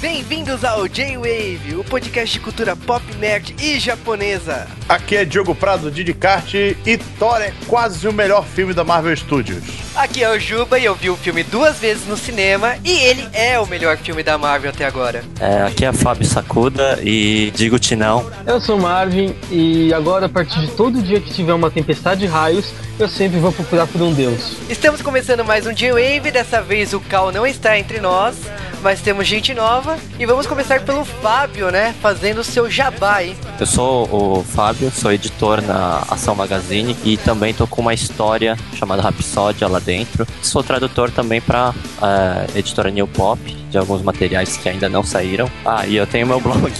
Bem-vindos ao J-Wave, o podcast de cultura pop, nerd e japonesa. Aqui é Diogo Prado, Didi Kart, e Thor é quase o melhor filme da Marvel Studios. Aqui é o Juba e eu vi o filme duas vezes no cinema e ele é o melhor filme da Marvel até agora. É, aqui é Fábio Sacuda e digo-te não. Eu sou Marvin e agora, a partir de todo dia que tiver uma tempestade de raios, eu sempre vou procurar por um deus. Estamos começando mais um J-Wave, dessa vez o Cal não está entre nós, mas temos gente nova e vamos começar pelo Fábio, né, fazendo o seu jabá aí. Eu sou o Fábio, sou editor na Ação Magazine e também tô com uma história chamada Rapsódia lá dentro. Sou tradutor também para uh, editora New Pop de alguns materiais que ainda não saíram. Ah, e eu tenho meu blog.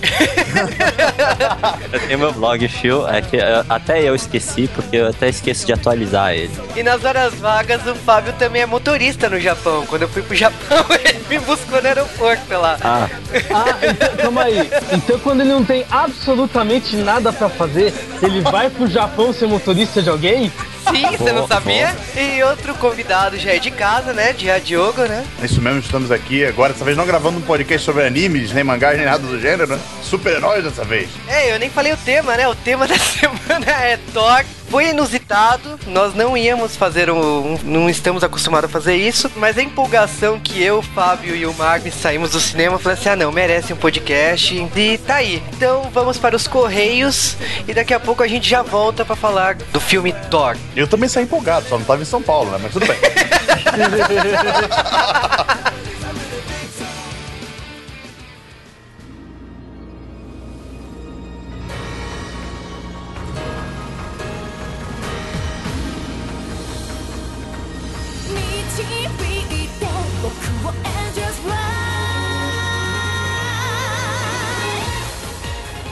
eu tenho meu blog, Phil, é que uh, até eu esqueci, porque eu até esqueço de atualizar ele. E nas horas vagas, o Fábio também é motorista no Japão. Quando eu fui pro Japão, ele me buscou no aeroporto lá. Ah, Ah, então, calma aí. Então, quando ele não tem absolutamente nada pra fazer, ele vai pro Japão ser motorista de alguém? Sim, você não Boa, sabia? E outro convidado já é de casa, né? De Diogo, né? É isso mesmo, estamos aqui agora, dessa vez não gravando um podcast sobre animes, nem mangás, nem nada do gênero, né? Super-heróis dessa vez. É, eu nem falei o tema, né? O tema da semana é Thor. Foi inusitado, nós não íamos fazer um, um- Não estamos acostumados a fazer isso, mas a empolgação que eu, o Fábio e o Marvin saímos do cinema, eu falei assim: ah, não, merece um podcast. E tá aí. Então vamos para os Correios e daqui a pouco a gente já volta pra falar do filme Thor. Eu também saí empolgado, só não tava em São Paulo, né? Mas tudo bem.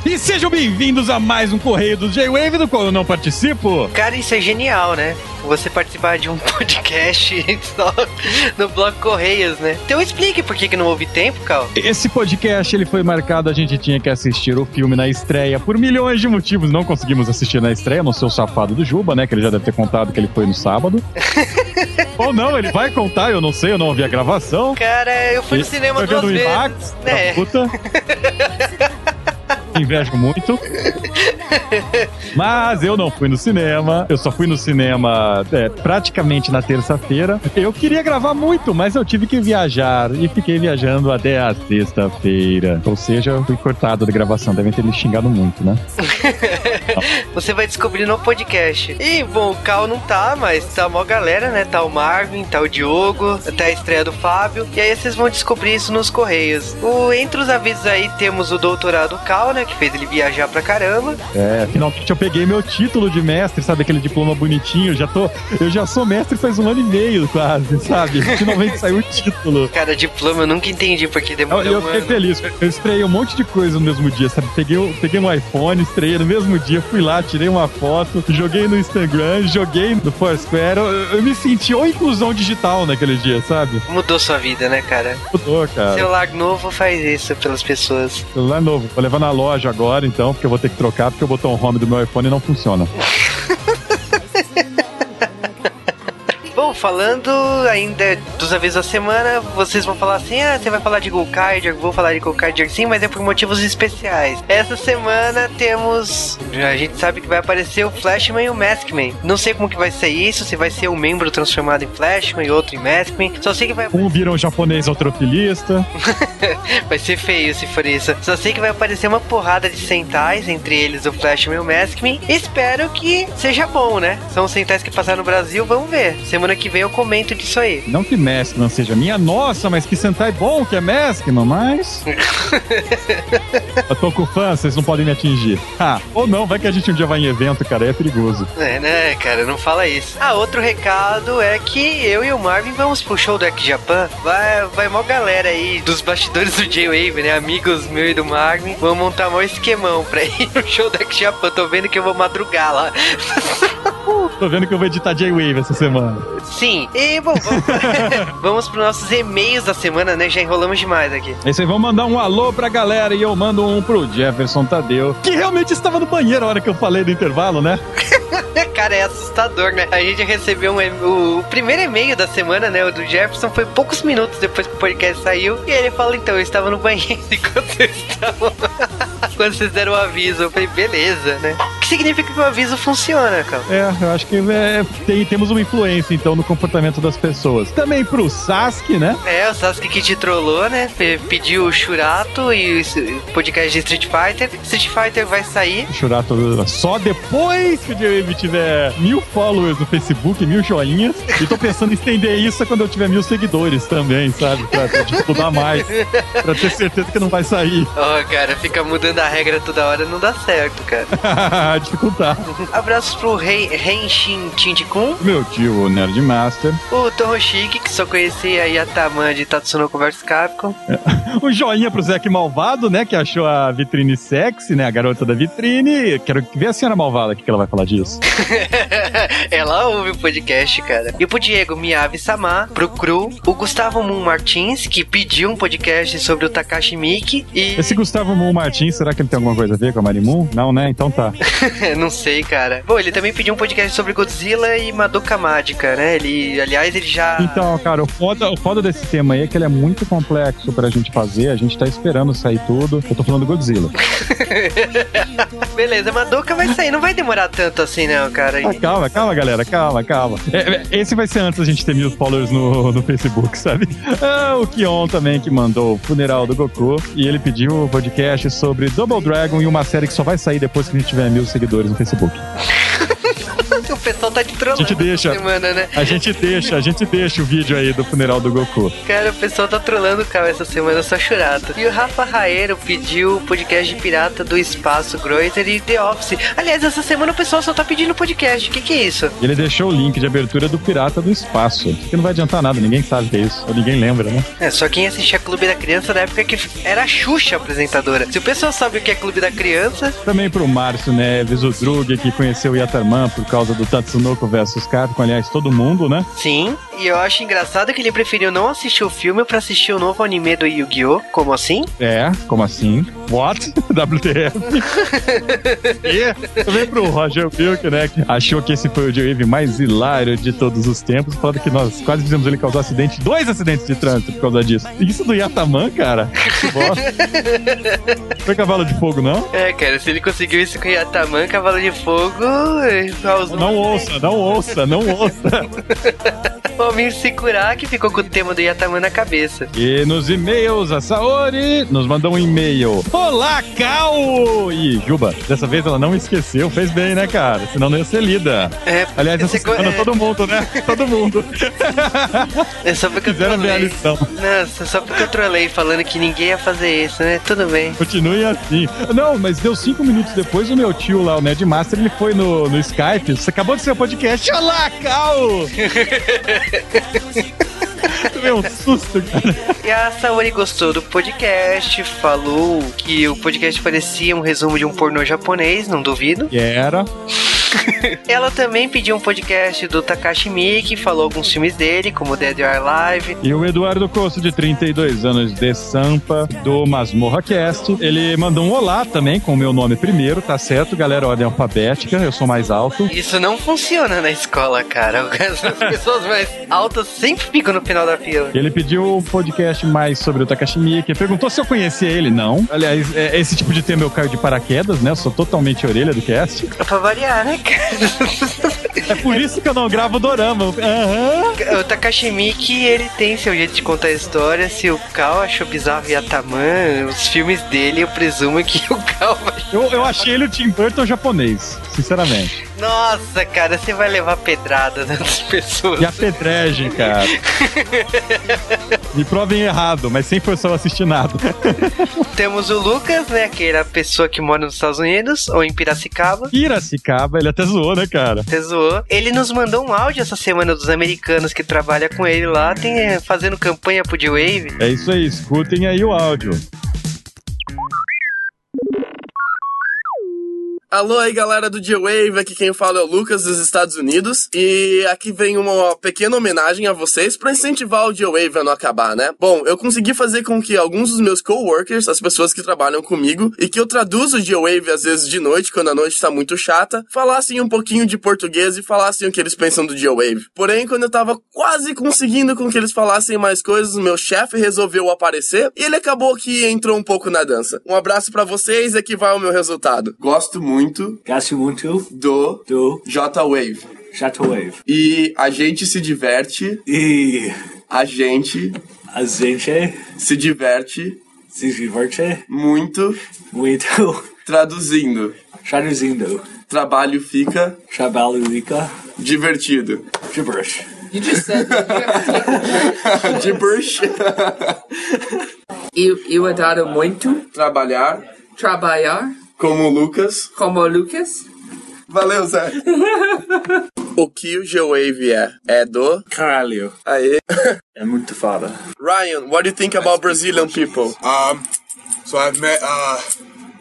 E sejam bem-vindos a mais um Correio do J-Wave, do qual eu não participo. Cara, isso é genial, né? Você participar de um podcast só no blog Correios, né? Então explique por que, que não houve tempo, Cal. Esse podcast ele foi marcado, a gente tinha que assistir o filme na estreia por milhões de motivos. Não conseguimos assistir na estreia, não sei o safado do Juba, né? Que ele já deve ter contado que ele foi no sábado. Ou não, ele vai contar, eu não sei, eu não ouvi a gravação. Cara, eu fui no cinema duas vezes. IMAX, da É. puta. Invejo muito. Mas eu não fui no cinema. Eu só fui no cinema é, praticamente na terça-feira. Eu queria gravar muito, mas eu tive que viajar e fiquei viajando até a sexta-feira. Ou seja, fui cortado da gravação. Devem ter me xingado muito, né? Você vai descobrir no podcast. E, bom, o Cal não tá, mas tá a maior galera, né? Tá o Marvin, tá o Diogo, tá a estreia do Fábio. E aí vocês vão descobrir isso nos Correios. O, entre os avisos aí temos o doutorado Cal, né? Que fez ele viajar pra caramba. É, finalmente eu peguei meu título de mestre, sabe? Aquele diploma bonitinho. Já tô, eu já sou mestre faz um ano e meio, quase, sabe? Finalmente saiu o título. Cara, diploma eu nunca entendi porque Eu, demorou eu um fiquei ano. feliz. Eu estreiei um monte de coisa no mesmo dia, sabe? Peguei, peguei um iPhone, estreiei no mesmo dia, fui lá, tirei uma foto, joguei no Instagram, joguei no Foursquare. Eu, eu me senti ou inclusão digital naquele dia, sabe? Mudou sua vida, né, cara? Mudou, cara. Celular novo faz isso pelas pessoas. Celular novo. Vou levar na loja agora, então, porque eu vou ter que trocar, porque o botão home do meu iPhone não funciona. Bom, falando ainda dos avisos da semana, vocês vão falar assim: ah, você vai falar de Golkaider, vou falar de Golkaider sim, mas é por motivos especiais. Essa semana temos. A gente sabe que vai aparecer o Flashman e o Maskman. Não sei como que vai ser isso, se vai ser um membro transformado em Flashman e outro em Maskman. Só sei que vai, Um vira um japonês autofilista. vai ser feio se for isso. Só sei que vai aparecer uma porrada de sentais, entre eles o Flashman e o Maskman. Espero que seja bom, né? São sentais que passaram no Brasil, vamos ver. Semana que vem eu comento disso aí. Não que Maskman seja minha nossa, mas que Sentai bom que é Maskman, mas. eu tô com fã, vocês não podem me atingir. Ah, ou não, vai que a gente um dia vai em evento, cara, é perigoso. É, né, cara, não fala isso. Ah, outro recado é que eu e o Marvin vamos pro show do Ek Japan. Vai, vai mó galera aí dos bastidores do J-Wave, né? Amigos meu e do Marvin. Vão montar mó esquemão pra ir no show do Ek Japan. Tô vendo que eu vou madrugar lá. Tô vendo que eu vou editar J-Wave essa semana. Sim, e bom, vamos, vamos pros nossos e-mails da semana, né? Já enrolamos demais aqui. É isso aí, vamos mandar um alô pra galera e eu mando um pro Jefferson Tadeu, que realmente estava no banheiro a hora que eu falei do intervalo, né? Cara, é assustador, né? A gente recebeu um, o, o primeiro e-mail da semana, né? O do Jefferson foi poucos minutos depois que o podcast saiu. E ele fala: então, eu estava no banheiro enquanto vocês estavam. Quando vocês deram o aviso. Eu falei: beleza, né? Que significa que o aviso funciona, cara? É, eu acho que é, tem- temos uma influência, então, no comportamento das pessoas. Também pro Sasuke, né? É, o Sasuke que te trollou, né? Pe- Pediu o Churato e o podcast de Street Fighter. Street Fighter vai sair. Churato só depois que o J-Wave tiver mil followers no Facebook, mil joinhas. E tô pensando em estender isso quando eu tiver mil seguidores também, sabe? Pra, pra divulgar mais. Pra ter certeza que não vai sair. Ó, cara, fica mudando a regra toda hora, não dá certo, cara. Dificultar. Abraços pro Rei Renshin Shinji-kun, Meu tio, o Nerd Master. o Tohoshiki, que só conhecia a Yataman de Tatsunoko vs Capcom. Um joinha pro Zack Malvado, né? Que achou a vitrine sexy, né? A garota da vitrine. Quero ver a senhora malvada, o que que ela vai falar disso. Ela ouve o podcast, cara. E pro Diego Miyavi Samar, pro Cru, o Gustavo Moon Martins, que pediu um podcast sobre o Takashi Miki. E. Esse Gustavo Moon Martins, será que ele tem alguma coisa a ver com a Marimun? Não, né? Então tá. não sei, cara. Bom, ele também pediu um podcast sobre Godzilla e Madoka Mágica, né? Ele, aliás, ele já. Então, cara, o foda, o foda desse tema aí é que ele é muito complexo pra gente fazer. A gente tá esperando sair tudo. Eu tô falando do Godzilla. Beleza, Madoka vai sair, não vai demorar tanto assim, não, cara. Ah, calma, calma, galera, calma, calma. É, é, esse vai ser antes da gente ter mil followers no, no Facebook, sabe? Ah, o Kion também que mandou o funeral do Goku. E ele pediu o podcast sobre Double Dragon e uma série que só vai sair depois que a gente tiver mil seguidores no Facebook. O pessoal tá te trollando A gente deixa. essa semana, né? A gente deixa, a gente deixa o vídeo aí do funeral do Goku. Cara, o pessoal tá trolando o carro essa semana, só churata. E o Rafa Raeiro pediu o podcast de Pirata do Espaço Groiter e The Office. Aliás, essa semana o pessoal só tá pedindo podcast. O que que é isso? Ele deixou o link de abertura do Pirata do Espaço. Que não vai adiantar nada, ninguém sabe o que é isso. Ou ninguém lembra, né? É, só quem assistia Clube da Criança na época que era a Xuxa a apresentadora. Se o pessoal sabe o que é Clube da Criança, Também pro Márcio Neves, o Drug, que conheceu o Yatarman por causa do Tatsunoko vs Capcom. Aliás, todo mundo, né? sim. E eu acho engraçado que ele preferiu não assistir o filme pra assistir o novo anime do Yu-Gi-Oh! Como assim? É, como assim? What? WTF? e também pro Roger Wilk, né? Que achou que esse foi o J-Wave mais hilário de todos os tempos. Falando que nós quase fizemos ele causar acidente, dois acidentes de trânsito por causa disso. Isso do Yataman, cara? Foi cavalo de fogo, não? É, cara, se ele conseguiu isso com Yataman, Cavalo de Fogo. eh, causou- Não ouça, não ouça, não ouça. Homem se curar que ficou com o tema do Yataman na cabeça. E nos e-mails, a Saori nos mandou um e-mail. Olá, Cal! E Juba, dessa vez ela não esqueceu, fez bem, né, cara? Senão não ia ser lida. É, Aliás, essa semana é- todo mundo, né? Todo mundo. É só porque eu ver a trolei. lição. Nossa, só porque eu trolei falando que ninguém ia fazer isso, né? Tudo bem. Continue assim. Não, mas deu cinco minutos depois, o meu tio lá, o Ned Master, ele foi no, no Skype. Acabou de ser o podcast. Olá, Cal! Meu, um susto, cara. E a Saori gostou do podcast, falou que o podcast parecia um resumo de um pornô japonês, não duvido. E era. Ela também pediu um podcast do Takashi Miki, falou alguns filmes dele, como Dead or Alive. E o Eduardo Costo, de 32 anos, de Sampa, do Masmorra Cast. Ele mandou um olá também, com o meu nome primeiro, tá certo, galera? Ordem alfabética, eu sou mais alto. Isso não funciona na escola, cara. As pessoas mais altas sempre ficam no final da fila. Ele pediu um podcast mais sobre o Takashi Miike. Perguntou se eu conhecia ele. Não. Aliás, é, esse tipo de tema eu caio de paraquedas, né? Eu sou totalmente orelha do cast. Pra variar, né? É por isso que eu não gravo dorama. Aham. O Takashi Miki, ele tem seu jeito de contar a história. Se o Cal achou bizarro Yataman, os filmes dele, eu presumo que o Cal vai... Eu, eu achei ele o Tim Burton japonês, sinceramente. Nossa, cara, você vai levar pedrada das pessoas. E a pedregem, cara. Me provem errado, mas sem forçar eu assistir nada. Temos o Lucas, né, que é a pessoa que mora nos Estados Unidos, ou em Piracicaba. Piracicaba, ele até zoou, né, cara? Você zoou. Ele nos mandou um áudio essa semana dos americanos que trabalham com ele lá, tem, eh, fazendo campanha pro D-Wave. É isso aí, escutem aí o áudio. Alô aí, galera do G-Wave, aqui quem fala é o Lucas dos Estados Unidos e aqui vem uma pequena homenagem a vocês para incentivar o G-Wave a não acabar, né? Bom, eu consegui fazer com que alguns dos meus coworkers, as pessoas que trabalham comigo e que eu traduzo o G-Wave às vezes de noite, quando a noite tá muito chata, falassem um pouquinho de português e falassem o que eles pensam do G-Wave. Porém, quando eu tava quase conseguindo com que eles falassem mais coisas, o meu chefe resolveu aparecer e ele acabou que entrou um pouco na dança. Um abraço para vocês e aqui vai o meu resultado. Gosto muito Gosto muito do do J-Wave. Shadowwave. E a gente se diverte, E a gente a gente se diverte se diverte muito muito traduzindo. traduzindo. Trabalho fica Trabalho fica divertido. gibberish. You just said Gibberish. eu, eu adoro muito Trabalhar trabalhar como o Lucas. como o Lucas. Valeu, Zé. o que o G-Wave é? É do... Caralho. Aê. É muito foda. Ryan, what do you think about Brazilian people? Um, so I've met uh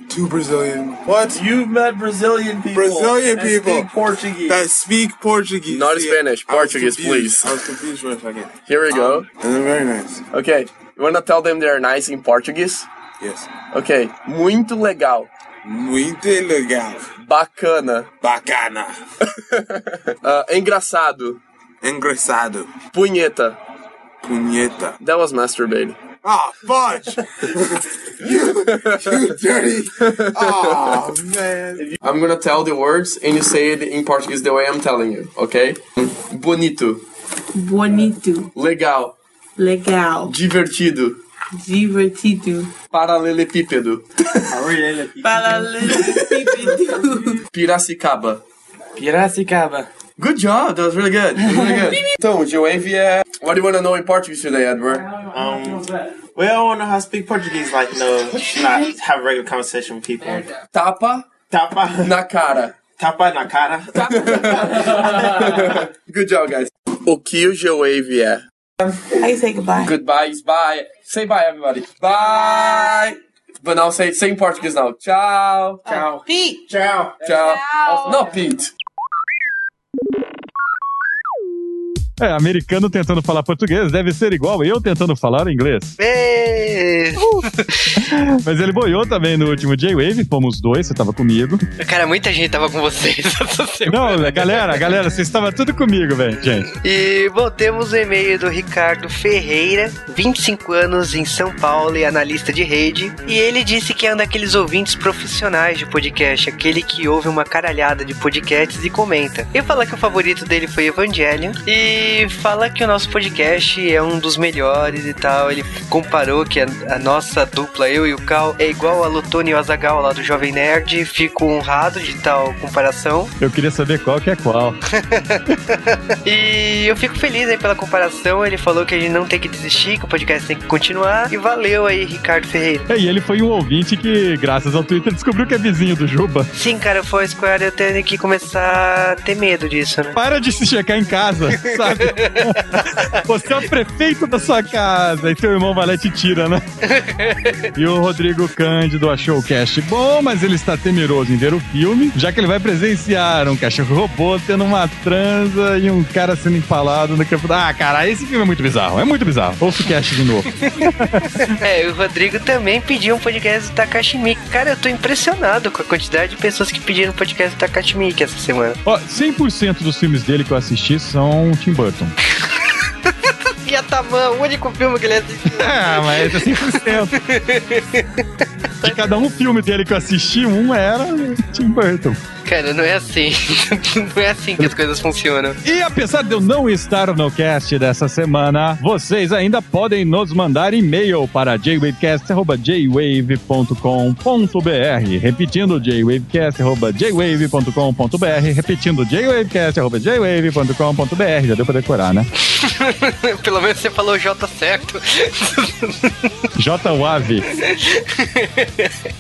two Brazilian. What? You've met Brazilian people. Brazilian people Speak Portuguese. that speak Portuguese. Not See, Spanish, Portuguese, confused. please. I was confused for a second. Here we go. And they're very nice. Okay. You wanna tell them they're nice in Portuguese? Yes. Ok. Muito legal. Muito legal. Bacana. Bacana. Ah, engraçado. Engraçado. Punheta. Punheta. That was masturbating. Ah, fudge. you, you dirty. Oh, man. I'm gonna tell the words and you say it in Portuguese the way I'm telling you, okay? Bonito. Bonito, Legal. legal, Divertido. Divertido, Paralelepípedo. paralelepípedo. Piracicaba. Piracicaba. Good job, that was really good. Was really good. então, G-Wave é... What do you wanna know in Portuguese today, Edward? Um, well, I want to know how to speak Portuguese, like, you know, not have a regular conversation with people. Tapa Tapa, na cara. tapa na cara. Good job, guys. O que o G-Wave é? How you say goodbye? Goodbye, bye. Say bye, everybody. Bye. But now say, say in Portuguese now. Tchau. Ciao. Pete. Ciao. Tchau. Não, Pete. É, americano tentando falar português deve ser igual eu tentando falar inglês. Mas ele boiou também no último J-Wave, fomos dois, você tava comigo. Cara, muita gente tava com vocês essa semana. Não, galera, galera, vocês estavam tudo comigo, velho, gente. E, bom, temos o e-mail do Ricardo Ferreira, 25 anos em São Paulo e analista de rede. E ele disse que é um daqueles ouvintes profissionais de podcast, aquele que ouve uma caralhada de podcasts e comenta. Ele fala que o favorito dele foi Evangelion e fala que o nosso podcast é um dos melhores e tal. Ele comparou que a, a nossa dupla, eu e o Cal, é igual a Lutone e o Azagal lá do Jovem Nerd. Fico honrado de tal comparação. Eu queria saber qual que é qual. E eu fico feliz aí pela comparação. Ele falou que a gente não tem que desistir, que o podcast tem que continuar. E valeu aí, Ricardo Ferreira. É, e ele foi um ouvinte que, graças ao Twitter, descobriu que é vizinho do Juba. Sim, cara, foi Square eu tenho que começar a ter medo disso, né? Para de se checar em casa, sabe? Você é o prefeito da sua casa e teu irmão vai lá e te tira, né? E o Rodrigo Cândido achou o cast bom, mas ele está temeroso em ver o filme, já que ele vai presenciar um cachorro robô tendo uma transa e um cara sendo empalado no campo. Ah, cara, esse filme é muito bizarro, é muito bizarro. Ouça o cast de novo. É, e o Rodrigo também pediu um podcast do Takashi Miike. Cara, eu tô impressionado com a quantidade de pessoas que pediram podcast do Takashi Miike essa semana. Ó, 100% dos filmes dele que eu assisti são Tim Burton. Yatamã, o único filme que ele assistiu. Ah, mas é 100%. De cada um filme dele que eu assisti, um era Tim Burton. Cara, não é assim. não é assim que as coisas funcionam. E apesar de eu não estar no cast dessa semana, vocês ainda podem nos mandar e-mail para jwavecast.jwave.com.br Repetindo, jwavecast.jwave.com.br Repetindo, jwavecast.jwave.com.br Já deu pra decorar, né? Pelo menos você falou J certo. JWAV.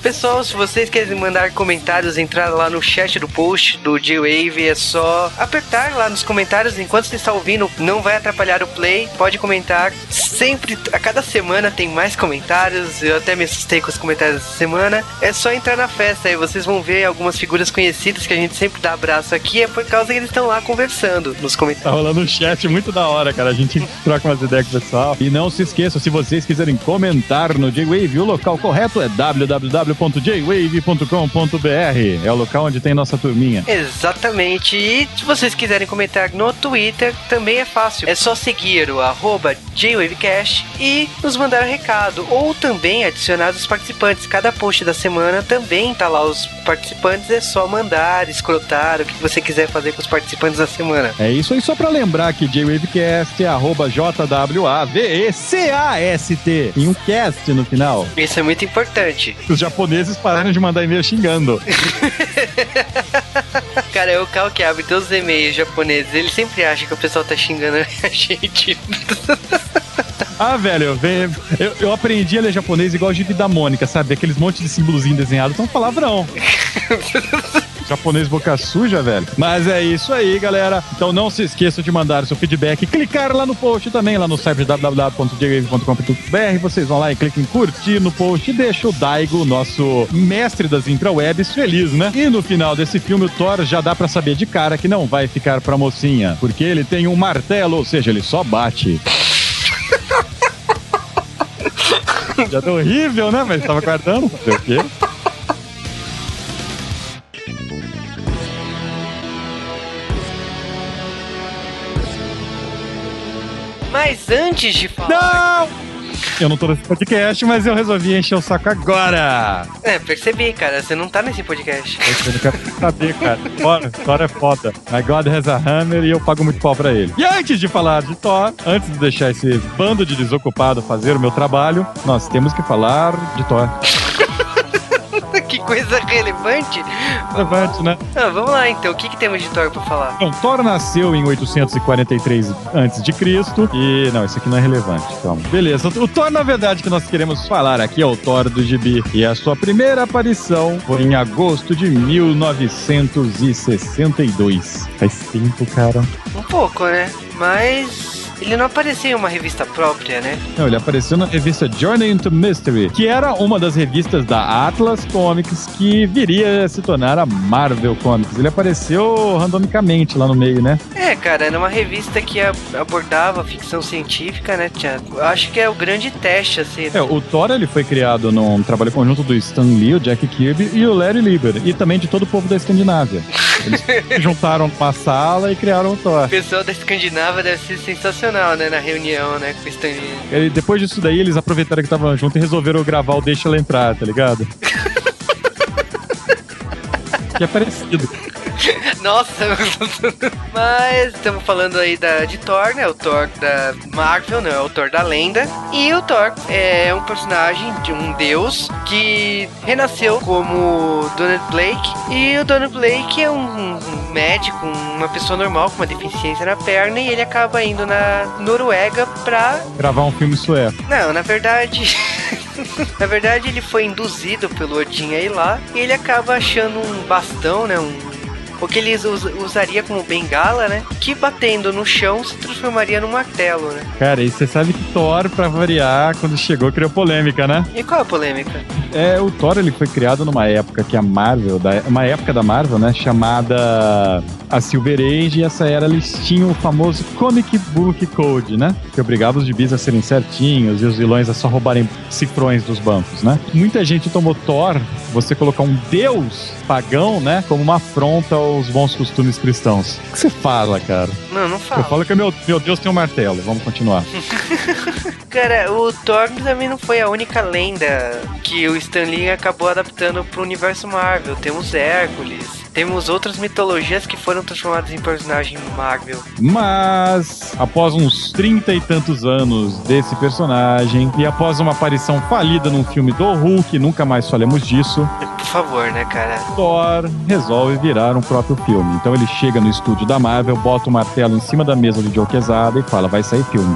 Pessoal, se vocês querem mandar comentários, entrar lá no chat do post do G-Wave. É só apertar lá nos comentários. Enquanto você está ouvindo, não vai atrapalhar o play. Pode comentar. Sempre, a cada semana tem mais comentários. Eu até me assustei com os comentários dessa semana. É só entrar na festa aí. Vocês vão ver algumas figuras conhecidas que a gente sempre dá abraço aqui. É por causa que eles estão lá conversando nos Tá comentários. rolando um chat muito da hora, cara. A gente troca umas ideias com o pessoal. E não se esqueça, se vocês quiserem comentar no J-Wave, o local correto é www.jwave.com.br. É o local onde tem nossa turminha. Exatamente. E se vocês quiserem comentar no Twitter, também é fácil. É só seguir o arroba JWavecast e nos mandar um recado. Ou também adicionar os participantes. Cada post da semana também tá lá os participantes. É só mandar, escrotar, o que você quiser fazer com os participantes da semana. É isso aí, só pra lembrar que J-Wavecast é arroba J-W-A-V-E-C-A-S-T. Tem um cast no final. Isso é muito importante. Os japoneses pararam de mandar e-mail xingando. Cara, é o Cal que abre todos os e-mails japoneses. Ele sempre acha que o pessoal tá xingando a gente. Ah, velho, eu, eu aprendi a ler japonês igual o gibi da Mônica, sabe? Aqueles monte de símbolozinho desenhado são palavrão. Japonês boca suja, velho. Mas é isso aí, galera. Então não se esqueçam de mandar seu feedback. Clicar lá no post também, lá no site www.jwave.com.br. Vocês vão lá e cliquem em curtir no post e deixa o Daigo, nosso mestre das intrawebs, feliz, né? E no final desse filme, o Thor já dá pra saber de cara que não vai ficar pra mocinha, porque ele tem um martelo, ou seja, ele só bate. Já deu horrível, né? Mas tava guardando. Fazer o quê? Mas antes de falar. Não! Eu não tô nesse podcast, mas eu resolvi encher o saco agora. É, percebi, cara. Você não tá nesse podcast. Eu não quero saber, cara. Bora, Thor é foda. My God has a hammer e eu pago muito pau pra ele. E antes de falar de Thor, antes de deixar esse bando de desocupado fazer o meu trabalho, nós temos que falar de Thor. coisa relevante. Relevante, né? Ah, vamos lá então. O que, que temos de Thor pra falar? Bom, Thor nasceu em 843 a.C. e... Não, isso aqui não é relevante, calma. Beleza, o Thor, na verdade, que nós queremos falar aqui é o Thor do Gibi. E a sua primeira aparição foi em agosto de 1962. Faz tempo, cara. Um pouco, né? Mas ele não aparecia em uma revista própria, né? Não, ele apareceu na revista Journey into Mystery, que era uma das revistas da Atlas Comics que viria a se tornar a Marvel Comics. Ele apareceu randomicamente lá no meio, né? É, cara, era uma revista que abordava ficção científica, né? Tinha, acho que é o grande teste, assim. É, o Thor ele foi criado num trabalho conjunto do Stan Lee, o Jack Kirby e o Larry Lieber, e também de todo o povo da Escandinávia. Eles juntaram numa sala e criaram o Thor. O pessoal da Escandinava deve ser sensacional, né? Na reunião, né? Com o Stan Lee. E depois disso daí, eles aproveitaram que estavam juntos e resolveram gravar o Deixa Ela Entrar, tá ligado? que é parecido. Nossa! Mas estamos falando aí da, de Thor, né? O Thor da Marvel, não é o Thor da lenda. E o Thor é um personagem de um deus que renasceu como Donald Blake. E o Donald Blake é um, médico, uma pessoa normal com uma deficiência na perna. E ele acaba indo na Noruega pra Gravar um filme sueco. não, na verdade. na verdade, ele foi induzido pelo Odin a ir lá e ele acaba achando um bastão, né? Um. O que ele us- usaria como bengala, né? Que batendo no chão se transformaria num martelo, né? Cara, e você sabe que Thor, pra variar, quando chegou, criou polêmica, né? E qual a polêmica? É, o Thor ele foi criado numa época que a Marvel, da- uma época da Marvel, né, chamada a Silver Age, e essa era eles tinham o famoso Comic Book Code, né, que obrigava os gibis a serem certinhos e os vilões a só roubarem cifrões dos bancos, né. Muita gente tomou Thor, você colocar um deus pagão, né, como uma afronta aos bons costumes cristãos. O que você fala, cara? Não, não Eu fala. falo que meu, meu Deus tem um martelo. Vamos continuar. Cara, o Thor também não foi a única lenda que o Stan Lee acabou adaptando pro universo Marvel. Temos Hércules, temos outras mitologias que foram transformadas em personagem Marvel. Mas, após uns trinta e tantos anos desse personagem, e após uma aparição falida num filme do Hulk, nunca mais falemos disso, Por favor, né, cara? Thor resolve virar um próprio filme. Então ele chega no estúdio da Marvel, bota o martelo em cima da mesa do Joe Quesada e fala: vai sair filme.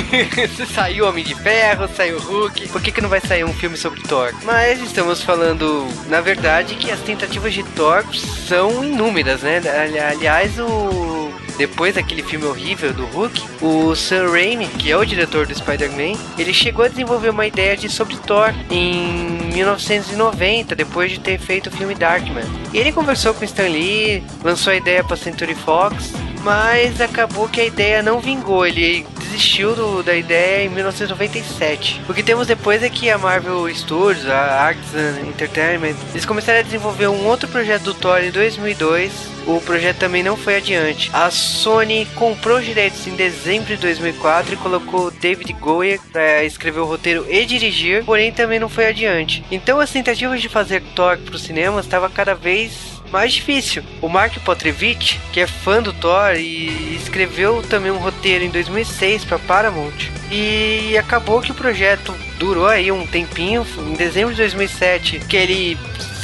saiu Homem de Ferro, saiu Hulk. Por que, que não vai sair um filme sobre Thor? Mas estamos falando, na verdade, que as tentativas de Thor são inúmeras, né? Ali- Aliás, o. Depois daquele filme horrível do Hulk, o Sam Raimi, que é o diretor do Spider-Man, ele chegou a desenvolver uma ideia de sobre Thor em 1990, depois de ter feito o filme Darkman. E ele conversou com Stan Lee, lançou a ideia para Century Fox, mas acabou que a ideia não vingou. Ele desistiu do- da ideia em 1997. O que temos depois é que a Marvel Studios, a Artisan Entertainment, eles começaram a desenvolver um outro projeto do Thor em 2002. O projeto também não foi adiante. A Sony comprou os direitos em dezembro de 2004 e colocou David Goyer para escrever o roteiro e dirigir, porém também não foi adiante. Então as tentativas de fazer Thor para os cinemas estava cada vez mais difícil. O Mark Potrevich, que é fã do Thor e escreveu também um roteiro em 2006 para Paramount. E acabou que o projeto durou aí um tempinho, em dezembro de 2007, que ele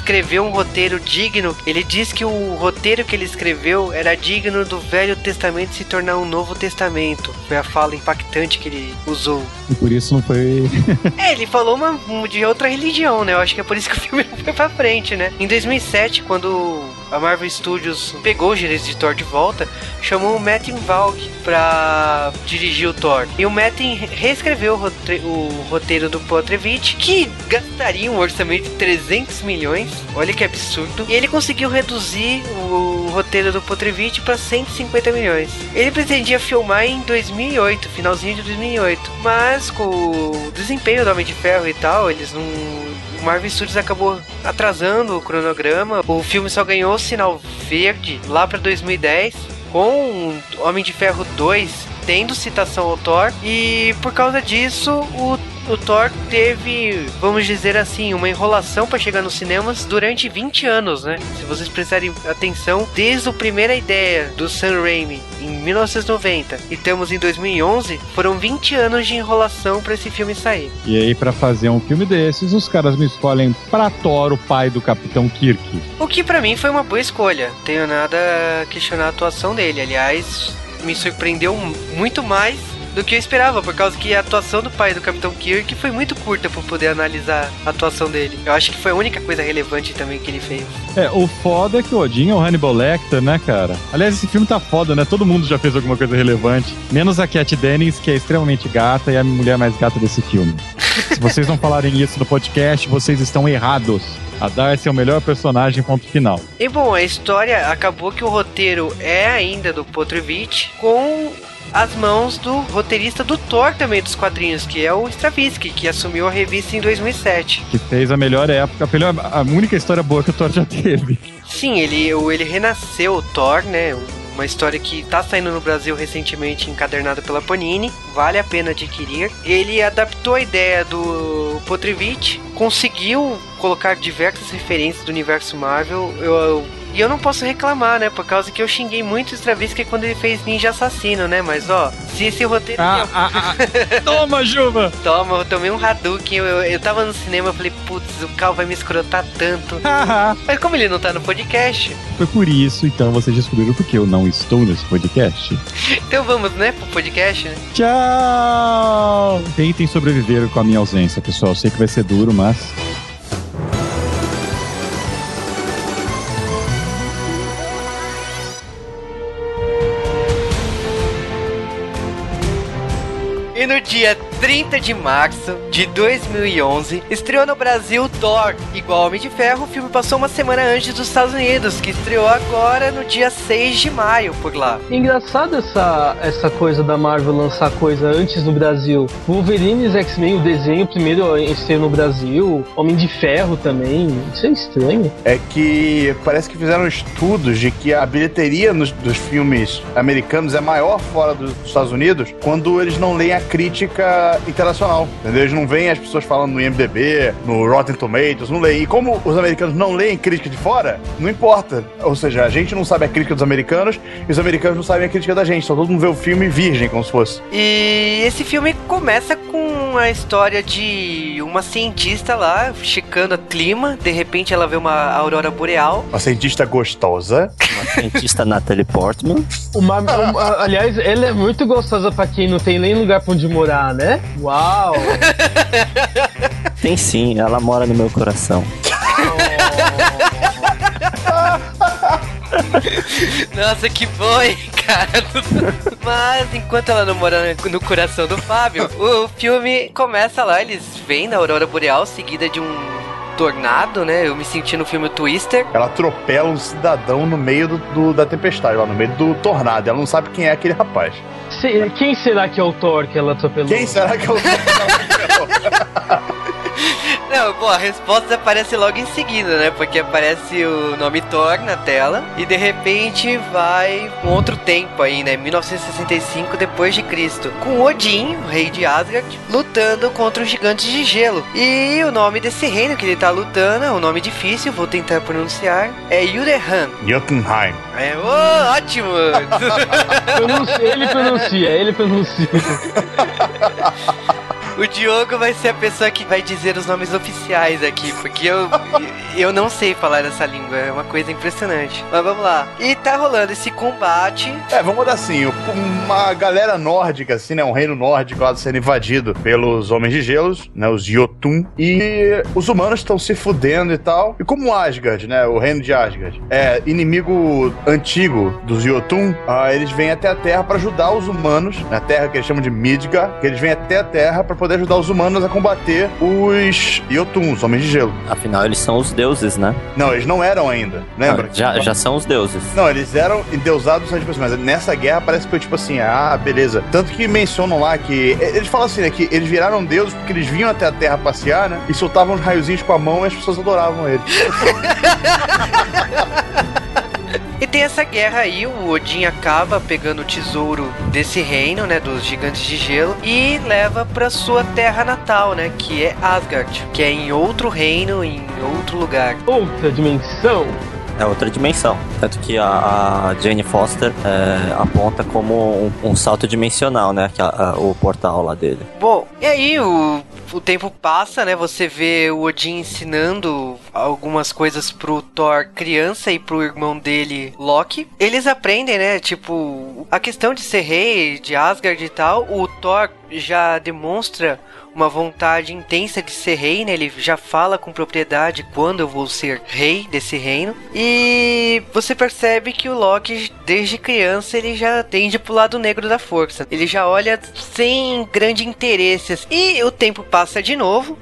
escreveu um roteiro digno. Ele diz que o roteiro que ele escreveu era digno do Velho Testamento se tornar um Novo Testamento. Foi a fala impactante que ele usou. E por isso não foi. É, ele falou uma, um- de outra religião, né? Eu acho que é por isso que o filme não foi pra frente, né? Em 2007, quando a Marvel Studios pegou os direitos de Thor de volta, chamou o Martin Valk pra dirigir o Thor. E o Martin reescreveu o, o roteiro do Potrevich, que gastaria um orçamento de 300 milhões. Olha que absurdo. E ele conseguiu reduzir o roteiro do Potrevich para 150 milhões. Ele pretendia filmar em 2008, finalzinho de 2008. Mas com o desempenho do Homem de Ferro e tal, eles não. Marvel Studios acabou atrasando o cronograma. O filme só ganhou sinal verde lá para 2010 com Homem de Ferro 2 tendo citação ao Thor e por causa disso o, o Thor teve, vamos dizer assim, uma enrolação para chegar nos cinemas durante 20 anos, né? Se vocês prestarem atenção, desde a primeira ideia do Sam Raimi em 1990 e estamos em 2011, foram 20 anos de enrolação para esse filme sair. E aí, pra fazer um filme desses, os caras me escolhem pra Thor, o pai do Capitão Kirk. O que pra mim foi uma boa escolha. Tenho nada a questionar a atuação dele. Aliás, me surpreendeu muito mais do que eu esperava, por causa que a atuação do pai do Capitão Kirk foi muito curta pra eu poder analisar a atuação dele. Eu acho que foi a única coisa relevante também que ele fez. É, o foda é que o Odin é o Hannibal Lecter, né, cara? Aliás, esse filme tá foda, né? Todo mundo já fez alguma coisa relevante. Menos a Cat Dennings, que é extremamente gata e a mulher mais gata desse filme. Se vocês não falarem isso no podcast, vocês estão errados. A Darcy é o melhor personagem, ponto final. E bom, a história acabou que o roteiro é ainda do Potrevich com as mãos do roteirista do Thor também dos quadrinhos, que é o Stravinsky, que assumiu a revista em 2007. Que fez a melhor época, a, melhor- a única história boa que o Thor já teve. Sim, ele, ele renasceu o Thor, né? Uma história que tá saindo no Brasil recentemente, encadernada pela Panini. Vale a pena adquirir. Ele adaptou a ideia do Potrevich, conseguiu colocar diversas referências do universo Marvel. Eu, eu- e eu não posso reclamar, né? Por causa que eu xinguei muito o Stravinsky quando ele fez Ninja Assassino, né? Mas ó, se esse roteiro. Ah, ah, ah. Toma, Juba! Toma, eu tomei um Hadouken. Eu, eu, eu tava no cinema, eu falei, putz, o Cal vai me escrotar tanto. Mas como ele não tá no podcast, Foi por isso, então, vocês descobriram porque eu não estou nesse podcast. então vamos, né, pro podcast, né? Tchau! Tentem sobreviver com a minha ausência, pessoal. Sei que vai ser duro, mas. Dia 30 de março de 2011, estreou no Brasil Thor, igual Homem de Ferro. O filme passou uma semana antes dos Estados Unidos, que estreou agora no dia 6 de maio por lá. Engraçado essa, essa coisa da Marvel lançar coisa antes no Brasil. Wolverine e X-Men, o desenho primeiro estreou no Brasil. Homem de Ferro também. Isso é estranho. É que parece que fizeram estudos de que a bilheteria nos- dos filmes americanos é maior fora dos Estados Unidos quando eles não leem a crítica mídia internacional, entendeu? Eles não veem as pessoas falando no IMDB, no Rotten Tomatoes, não leem. E como os americanos não leem crítica de fora, não importa. Ou seja, a gente não sabe a crítica dos americanos e os americanos não sabem a crítica da gente. Só todo mundo vê o filme virgem, como se fosse. E esse filme começa com a história de uma cientista lá checando o clima. De repente ela vê uma aurora boreal. Uma cientista gostosa. Uma cientista Natalie Portman. Uma, uma- aliás, ela é muito gostosa pra quem não tem nem lugar pra onde morar, né? Uau! Tem sim, ela mora no meu coração. Nossa, que bom, hein, cara? Mas enquanto ela não mora no coração do Fábio, o filme começa lá, eles vêm na aurora boreal seguida de um tornado, né? Eu me senti no filme Twister. Ela atropela um cidadão no meio do, do- da tempestade, lá no meio do tornado. Ela não sabe quem é aquele rapaz. Se- quem será que é o Thor que ela atropelou? Quem será que é o Não, bom, a resposta aparece logo em seguida, né? Porque aparece o nome Thor na tela e de repente vai um outro tempo aí, né? 1965 depois de Cristo, com Odin, o rei de Asgard, lutando contra os gigantes de gelo. E o nome desse reino que ele tá lutando, é um nome difícil, vou tentar pronunciar, é Yudehan. Jotunheim. É, ô, ótimo! Pronuncia- ele pronuncia, ele pronuncia. O Diogo vai ser a pessoa que vai dizer os nomes oficiais aqui, porque eu, eu não sei falar essa língua, é uma coisa impressionante. Mas vamos lá. E tá rolando esse combate. É, vamos dar assim, uma galera nórdica, assim, né? Um reino nórdico lá sendo invadido pelos homens de gelos, né? Os Jotun. E os humanos estão se fudendo e tal. E como Asgard, né? O reino de Asgard é inimigo antigo dos Jotun, ah, eles vêm até a Terra pra ajudar os humanos, na Terra que eles chamam de Midgard, que eles vêm até a Terra pra poder ajudar os humanos a combater os Jotun, os homens de gelo. Afinal, eles são os deuses, né? Não, eles não eram ainda, lembra? Não, já, já são os deuses. Não, eles eram endeusados antes, tipo mas nessa guerra parece que foi tipo assim, ah, beleza. Tanto que mencionam lá que. Eles falam assim, né? Que eles viraram deuses porque eles vinham até a Terra passear, né? E soltavam os raiozinhos com a mão e as pessoas adoravam eles. E tem essa guerra aí, o Odin acaba pegando o tesouro desse reino, né, dos gigantes de gelo e leva pra sua terra natal, né, que é Asgard, que é em outro reino, em outro lugar. Outra dimensão. É outra dimensão. Tanto que a, a Jane Foster é, aponta como um, um salto dimensional, né? Que a- a- o portal lá dele. Bom, e aí o, o tempo passa, né? Você vê o Odin ensinando algumas coisas pro Thor criança e pro irmão dele, Loki. Eles aprendem, né? Tipo, a questão de ser rei de Asgard e tal. O Thor já demonstra uma vontade intensa de ser rei, né? Ele já fala com propriedade quando eu vou ser rei desse reino. E você percebe que o Loki, desde criança, ele já tende pro lado negro da força. Ele já olha sem grande interesse. E o tempo passa de novo.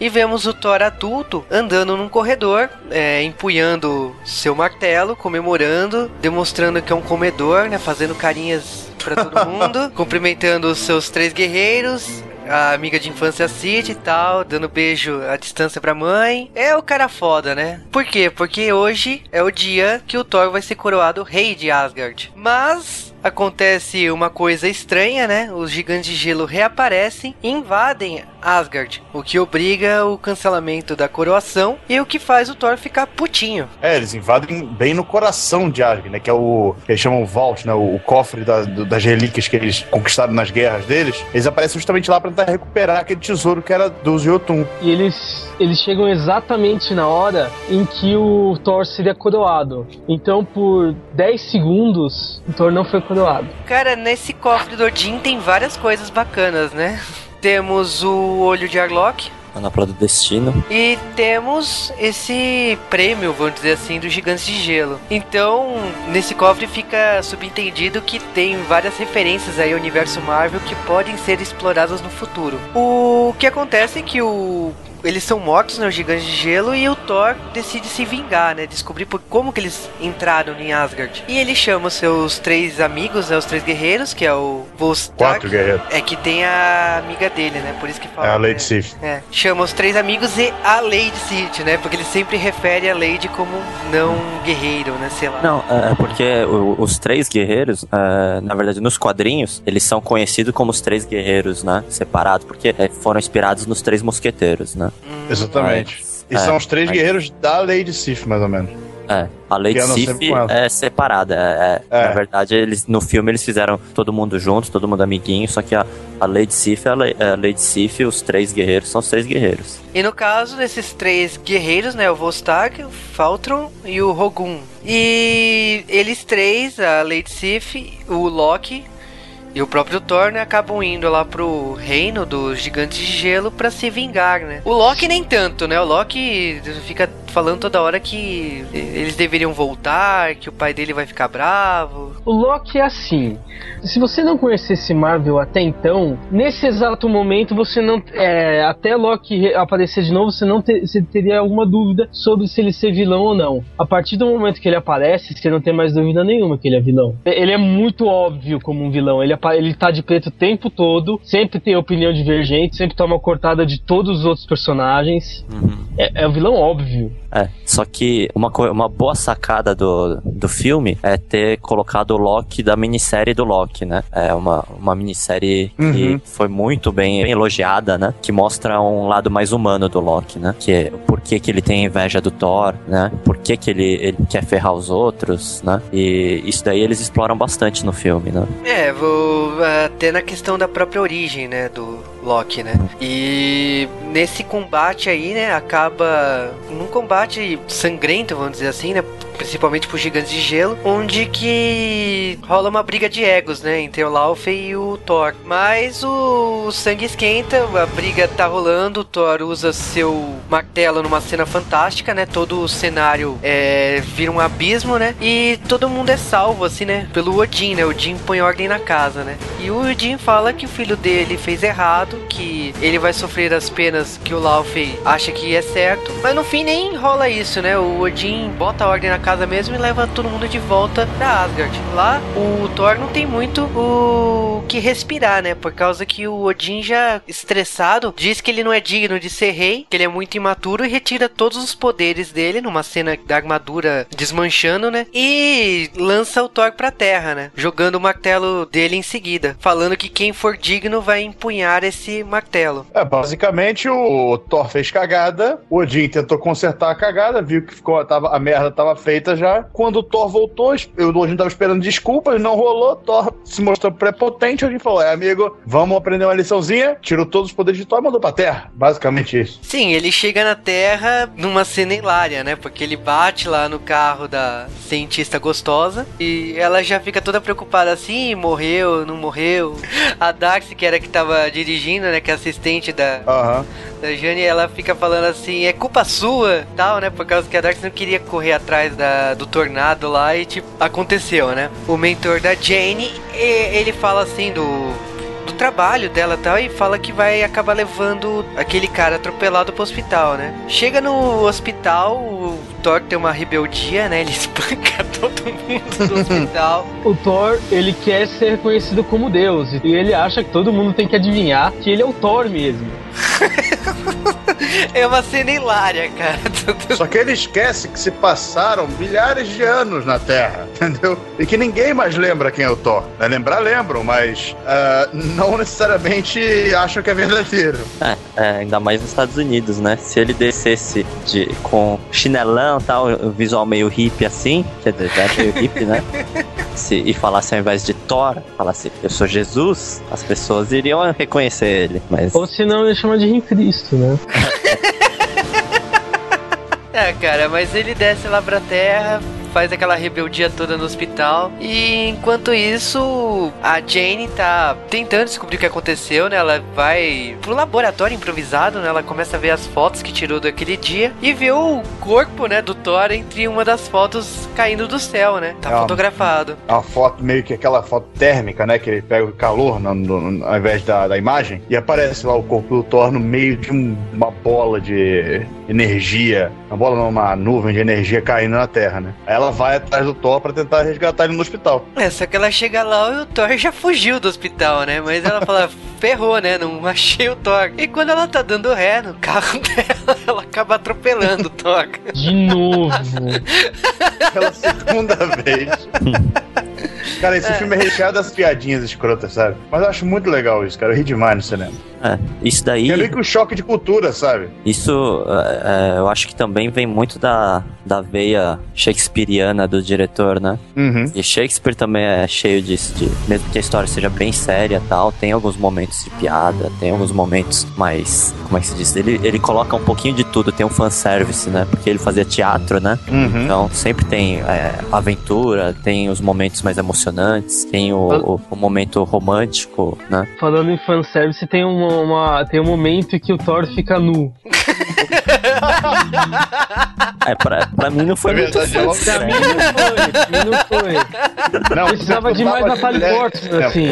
E vemos o Thor adulto andando num corredor, é, empunhando seu martelo, comemorando, demonstrando que é um comedor, né? Fazendo carinhas pra todo mundo, cumprimentando os seus três guerreiros, a amiga de infância Cid e tal, dando beijo à distância pra mãe. É o cara foda, né? Por quê? Porque hoje é o dia que o Thor vai ser coroado rei de Asgard. Mas acontece uma coisa estranha, né? Os gigantes de gelo reaparecem e invadem Asgard, o que obriga o cancelamento da coroação e o que faz o Thor ficar putinho. É, eles invadem bem no coração de Asgard, né? Que é o. que Eles chamam o Vault, né? O, o cofre da- do- das relíquias que eles conquistaram nas guerras deles. Eles aparecem justamente lá pra tentar recuperar aquele tesouro que era dos Jotun. E eles, eles chegam exatamente na hora em que o Thor seria coroado. Então, por 10 segundos, o Thor não foi coroado. Cara, nesse cofre do Odin tem várias coisas bacanas, né? Temos o olho de Arlok, Manopla do Destino. E temos esse prêmio, vamos dizer assim, dos gigantes de gelo. Então, nesse cofre fica subentendido que tem várias referências aí ao universo Marvel que podem ser exploradas no futuro. O que acontece é que o eles são mortos, né? Os gigantes de gelo, e o Thor decide se vingar, né? Descobrir por como que eles entraram em Asgard. E ele chama os seus três amigos, né? Os três guerreiros, que é o Volstagg. Quatro guerreiros. É que tem a amiga dele, né? Por isso que fala. É a Lady né? Sif. É, chama os três amigos e a Lady Sif, né? Porque ele sempre refere a Lady como não guerreiro, né? Sei lá. Não, é porque o- os três guerreiros, é, na verdade, nos quadrinhos, eles são conhecidos como os três guerreiros, né? Separados, porque é, foram inspirados nos três mosqueteiros, né? Exatamente. E É, são os três mas- guerreiros da Lady Sif, mais ou menos. É, a Lady Sif é separada. É, é- É. Na verdade, eles, no filme eles fizeram todo mundo junto, todo mundo amiguinho, só que a, a Lady Sif, a, Le- a Lady Sif, os três guerreiros são os três guerreiros. E no caso desses três guerreiros, né? O Volstagg, o Faltron e o Rogun. E eles três, a Lady Sif, o Loki e o próprio Thor, né, acabam indo lá pro reino dos gigantes de gelo pra se vingar, né? O Loki nem tanto, né? O Loki fica falando toda hora que eles deveriam voltar, que o pai dele vai ficar bravo. O Loki é assim. Se você não conhecesse Marvel até então, nesse exato momento você não. é, até Loki re- aparecer de novo, você não te- você teria alguma dúvida sobre se ele ser vilão ou não. A partir do momento que ele aparece, você não tem mais dúvida nenhuma que ele é vilão. Ele é muito óbvio como um vilão. Ele, ele tá de preto o tempo todo, sempre tem opinião divergente, sempre toma cortada de todos os outros personagens. É, é um vilão óbvio. É, só que uma, uma boa sacada do, do filme é ter colocado o Loki da minissérie do Loki, né? É uma, uma minissérie que Uhum. foi muito bem, bem elogiada, né? Que mostra um lado mais humano do Loki, né? Que é por que, que ele tem inveja do Thor, né? Por que, que ele, ele quer ferrar os outros, né? E isso daí eles exploram bastante no filme, né? É, vou até na questão da própria origem, né, do Loki, né? E nesse combate aí, né, acaba num combate sangrento, vamos dizer assim, né? Principalmente por gigantes de gelo, onde que rola uma briga de egos, né? Entre o Laufey e o Thor. Mas o sangue esquenta, a briga tá rolando, o Thor usa seu martelo numa cena fantástica, né? Todo o cenário é, vira um abismo, né? E todo mundo é salvo, assim, né? Pelo Odin, né? O Odin põe ordem na casa, né? E o Odin fala que o filho dele fez errado, que ele vai sofrer as penas que o Laufey acha que é certo. Mas no fim nem rola isso, né? O Odin bota a ordem na casa mesmo e leva todo mundo de volta pra Asgard. Lá, o Thor não tem muito o que respirar, né? Por causa que o Odin já estressado diz que ele não é digno de ser rei, que ele é muito imaturo e retira todos os poderes dele numa cena da armadura desmanchando, né? E lança o Thor pra terra, né? Jogando o martelo dele em seguida, falando que quem for digno vai empunhar esse martelo. É, basicamente o Thor fez cagada, o Odin tentou consertar a cagada, viu que ficou, tava, a merda tava feita já. Quando o Thor voltou, o Odin tava esperando desculpas, não rolou, Thor se mostrou prepotente, o Odin falou, é amigo, vamos aprender uma liçãozinha, tirou todos os poderes de Thor e mandou pra terra. Basicamente isso. Sim, ele chega na Terra numa cena hilária, né? Porque ele bate lá no carro da cientista gostosa e ela já fica toda preocupada assim, morreu, não morreu. A Darcy, que era que tava dirigindo, né? Que é assistente da, Aham. da Jane, ela fica falando assim, é culpa sua, tal, né? Por causa que a Darcy não queria correr atrás da, do tornado lá e, tipo, aconteceu, né? O mentor da Jane, e- ele fala assim do do trabalho dela e tal, e fala que vai acabar levando aquele cara atropelado pro hospital, né? Chega no hospital, o Thor tem uma rebeldia, né? Ele espanca todo mundo do hospital. O Thor, ele quer ser reconhecido como Deus. E ele acha que todo mundo tem que adivinhar que ele é o Thor mesmo. É uma cena hilária, cara. Só que ele esquece que se passaram milhares de anos na Terra, entendeu? E que ninguém mais lembra quem é o Thor. Né? Lembrar, lembram, mas ah, não necessariamente acham que é verdadeiro. É, é, ainda mais nos Estados Unidos, né? Se ele descesse de, com chinelão e tal, um visual meio hippie assim, quer dizer, já é meio hippie, né? Se, e falasse ao invés de Thor, falasse eu sou Jesus, as pessoas iriam reconhecer ele. Mas Ou senão ele chama de Cristo, né? É, cara, mas ele desce lá pra terra, faz aquela rebeldia toda no hospital. E enquanto isso, a Jane tá tentando descobrir o que aconteceu, né? Ela vai pro laboratório improvisado, né? Ela começa a ver as fotos que tirou daquele dia e vê o corpo, né, do Thor entre uma das fotos caindo do céu, né? Tá É uma- fotografado. É uma foto meio que aquela foto térmica, né? Que ele pega o calor no- no- ao invés da, da imagem. E aparece lá o corpo do Thor no meio de um- uma bola de energia. Uma bola não, uma nuvem de energia caindo na Terra, né? Aí ela vai atrás do Thor pra tentar resgatar ele no hospital. É, só que ela chega lá e o Thor já fugiu do hospital, né? Mas ela fala, ferrou, né? Não achei o Thor. E quando ela tá dando ré no carro dela, ela acaba atropelando o Thor. De novo. Pela segunda vez. Cara, esse É. filme é recheado das piadinhas escrotas, sabe? Mas eu acho muito legal isso, cara. Eu ri demais no cinema. É, isso daí. É meio que um choque de cultura, sabe? Isso é, é, eu acho que também vem muito da, da veia shakespeariana do diretor, né? Uhum. E Shakespeare também é cheio disso, de, mesmo que a história seja bem séria e tal, tem alguns momentos de piada, tem alguns momentos mais. Como é que se diz? Ele, ele coloca um pouquinho de tudo, tem um fanservice, né? Porque ele fazia teatro, né? Uhum. Então sempre tem é, aventura, tem os momentos mais emocionantes, tem o, o, o momento romântico, né? Falando em fanservice, tem, uma, uma- tem um momento em que o Thor fica nu. É, pra, pra mim não foi Na muito é fácil, Pra mim né? não foi, pra mim não foi. Não, Precisava você de mais escutava Natalie mulher- Portman, É, assim.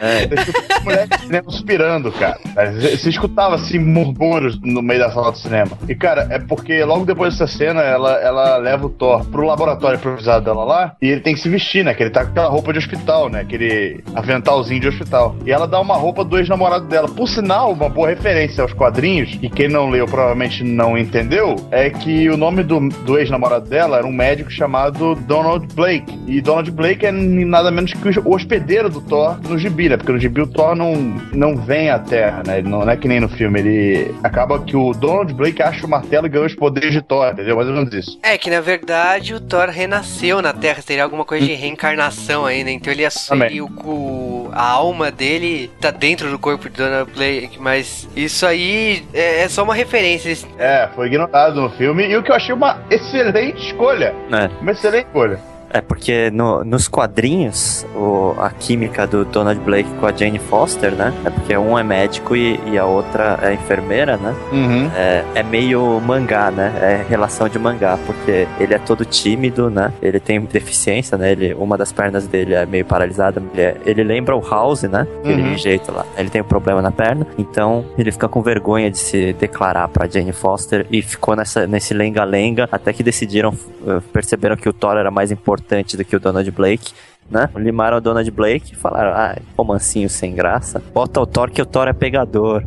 É, Você escutava mulher de cinema suspirando, cara. Você escutava assim murmúrios no meio da sala do cinema. E, cara, é porque logo depois dessa cena ela, ela leva o Thor pro laboratório improvisado dela lá e ele tem que se vestir, né? Que ele tá com aquela roupa de hospital, né? Aquele aventalzinho de hospital. E ela dá uma roupa do ex-namorado dela. Por sinal, uma boa referência aos quadrinhos, e quem não leu provavelmente não entendeu, é que o nome do, do ex-namorado dela era um médico chamado Donald Blake. E Donald Blake é nada menos que o hospedeiro do Thor no gibi, né? Porque no gibi o Thor não, não vem à Terra, né? Ele não, não é que nem no filme. Ele acaba que o Donald Blake acha o martelo e ganha os poderes de Thor, entendeu? Mais ou menos isso. É que na verdade o Thor renasceu na Terra, seria alguma coisa de reencarnação aí, né? Então ele assumiu o, a alma dele tá dentro do corpo de Donald Blake, mas isso aí é, é só uma referência. É, foi ignorado no filme. E o que eu achei uma excelente escolha. é. Uma excelente escolha. É porque no- nos quadrinhos, o- a química do Donald Blake com a Jane Foster, né? É porque um é médico e, e a outra é enfermeira, né? Uhum. É, é meio mangá, né? É relação de mangá, porque ele é todo tímido, né? Ele tem deficiência, né? Ele, uma das pernas dele é meio paralisada. Ele, é- ele lembra o House, né? Aquele Uhum. jeito lá. Ele tem um problema na perna, então ele fica com vergonha de se declarar pra Jane Foster e ficou nessa, nesse lenga-lenga até que decidiram, eh, perceberam que o Thor era mais importante do que o Donald Blake. Né? Limaram o Donald Blake e falaram: Ah, romancinho sem graça. Bota o Thor que o Thor é pegador.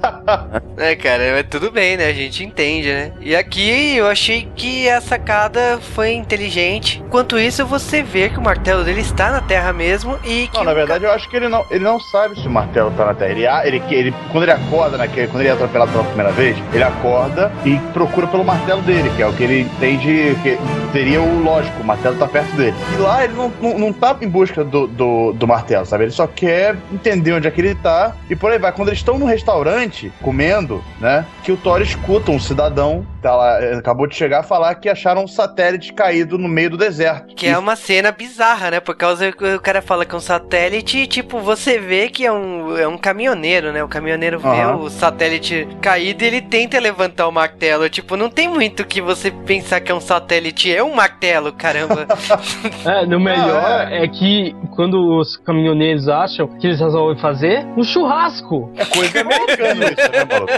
É, cara, é tudo bem, né? A gente entende, né? E aqui eu achei que a sacada foi inteligente. Enquanto isso, você vê que o martelo dele está na Terra mesmo e que. Não, na verdade eu acho que ele não, ele não sabe se o martelo tá na Terra. Ele, ele, ele, quando ele acorda, naquele, quando ele é atropelado pela primeira vez, ele acorda e procura pelo martelo dele, que é o que ele entende que seria o lógico, o martelo tá perto dele. E lá ele não, não, não tá em busca do, do, do martelo, sabe? Ele só quer entender onde é que ele tá e por aí vai. Quando eles estão no restaurante, comendo, né, que o Thor escuta um cidadão, tá lá, eh, acabou de chegar, falar que acharam um satélite caído no meio do deserto. Que é uma cena bizarra, né? Por causa que o cara fala que é um satélite e, tipo, você vê que é um, é um caminhoneiro, né? O caminhoneiro vê Aham. o satélite caído e ele tenta levantar o martelo. Tipo, não tem muito que você pensar que é um satélite, é um martelo, caramba. É, no melhor Ah, é. que quando os caminhoneiros acham que eles resolvem fazer um churrasco. É coisa americana isso, né, maluco?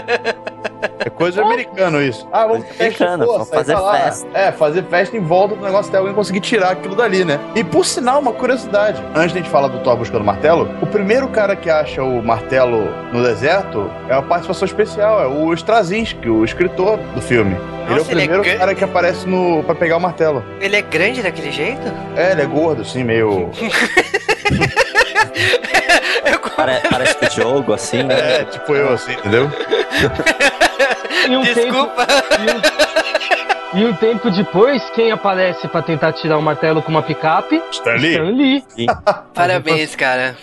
É coisa americana isso. Ah, vamos Festa força, vamos fazer tá lá. festa. É, fazer festa em volta do negócio até alguém conseguir tirar aquilo dali, né? E por sinal, uma curiosidade. Antes de a gente falar do Thor buscando o martelo, o primeiro cara que acha o martelo no deserto é uma participação especial, é o Straczynski, o escritor do filme. ele é o Nossa, ele é primeiro grande. cara que aparece no para pegar o martelo. ele é grande daquele jeito? É, ele é gordo, assim, meio. Pare- parece que jogo, assim, né? É, tipo eu, assim, entendeu? E um Desculpa. tempo, E um tempo depois, quem aparece pra tentar tirar o martelo com uma picape? Stan Lee. Stan Lee. Parabéns, cara.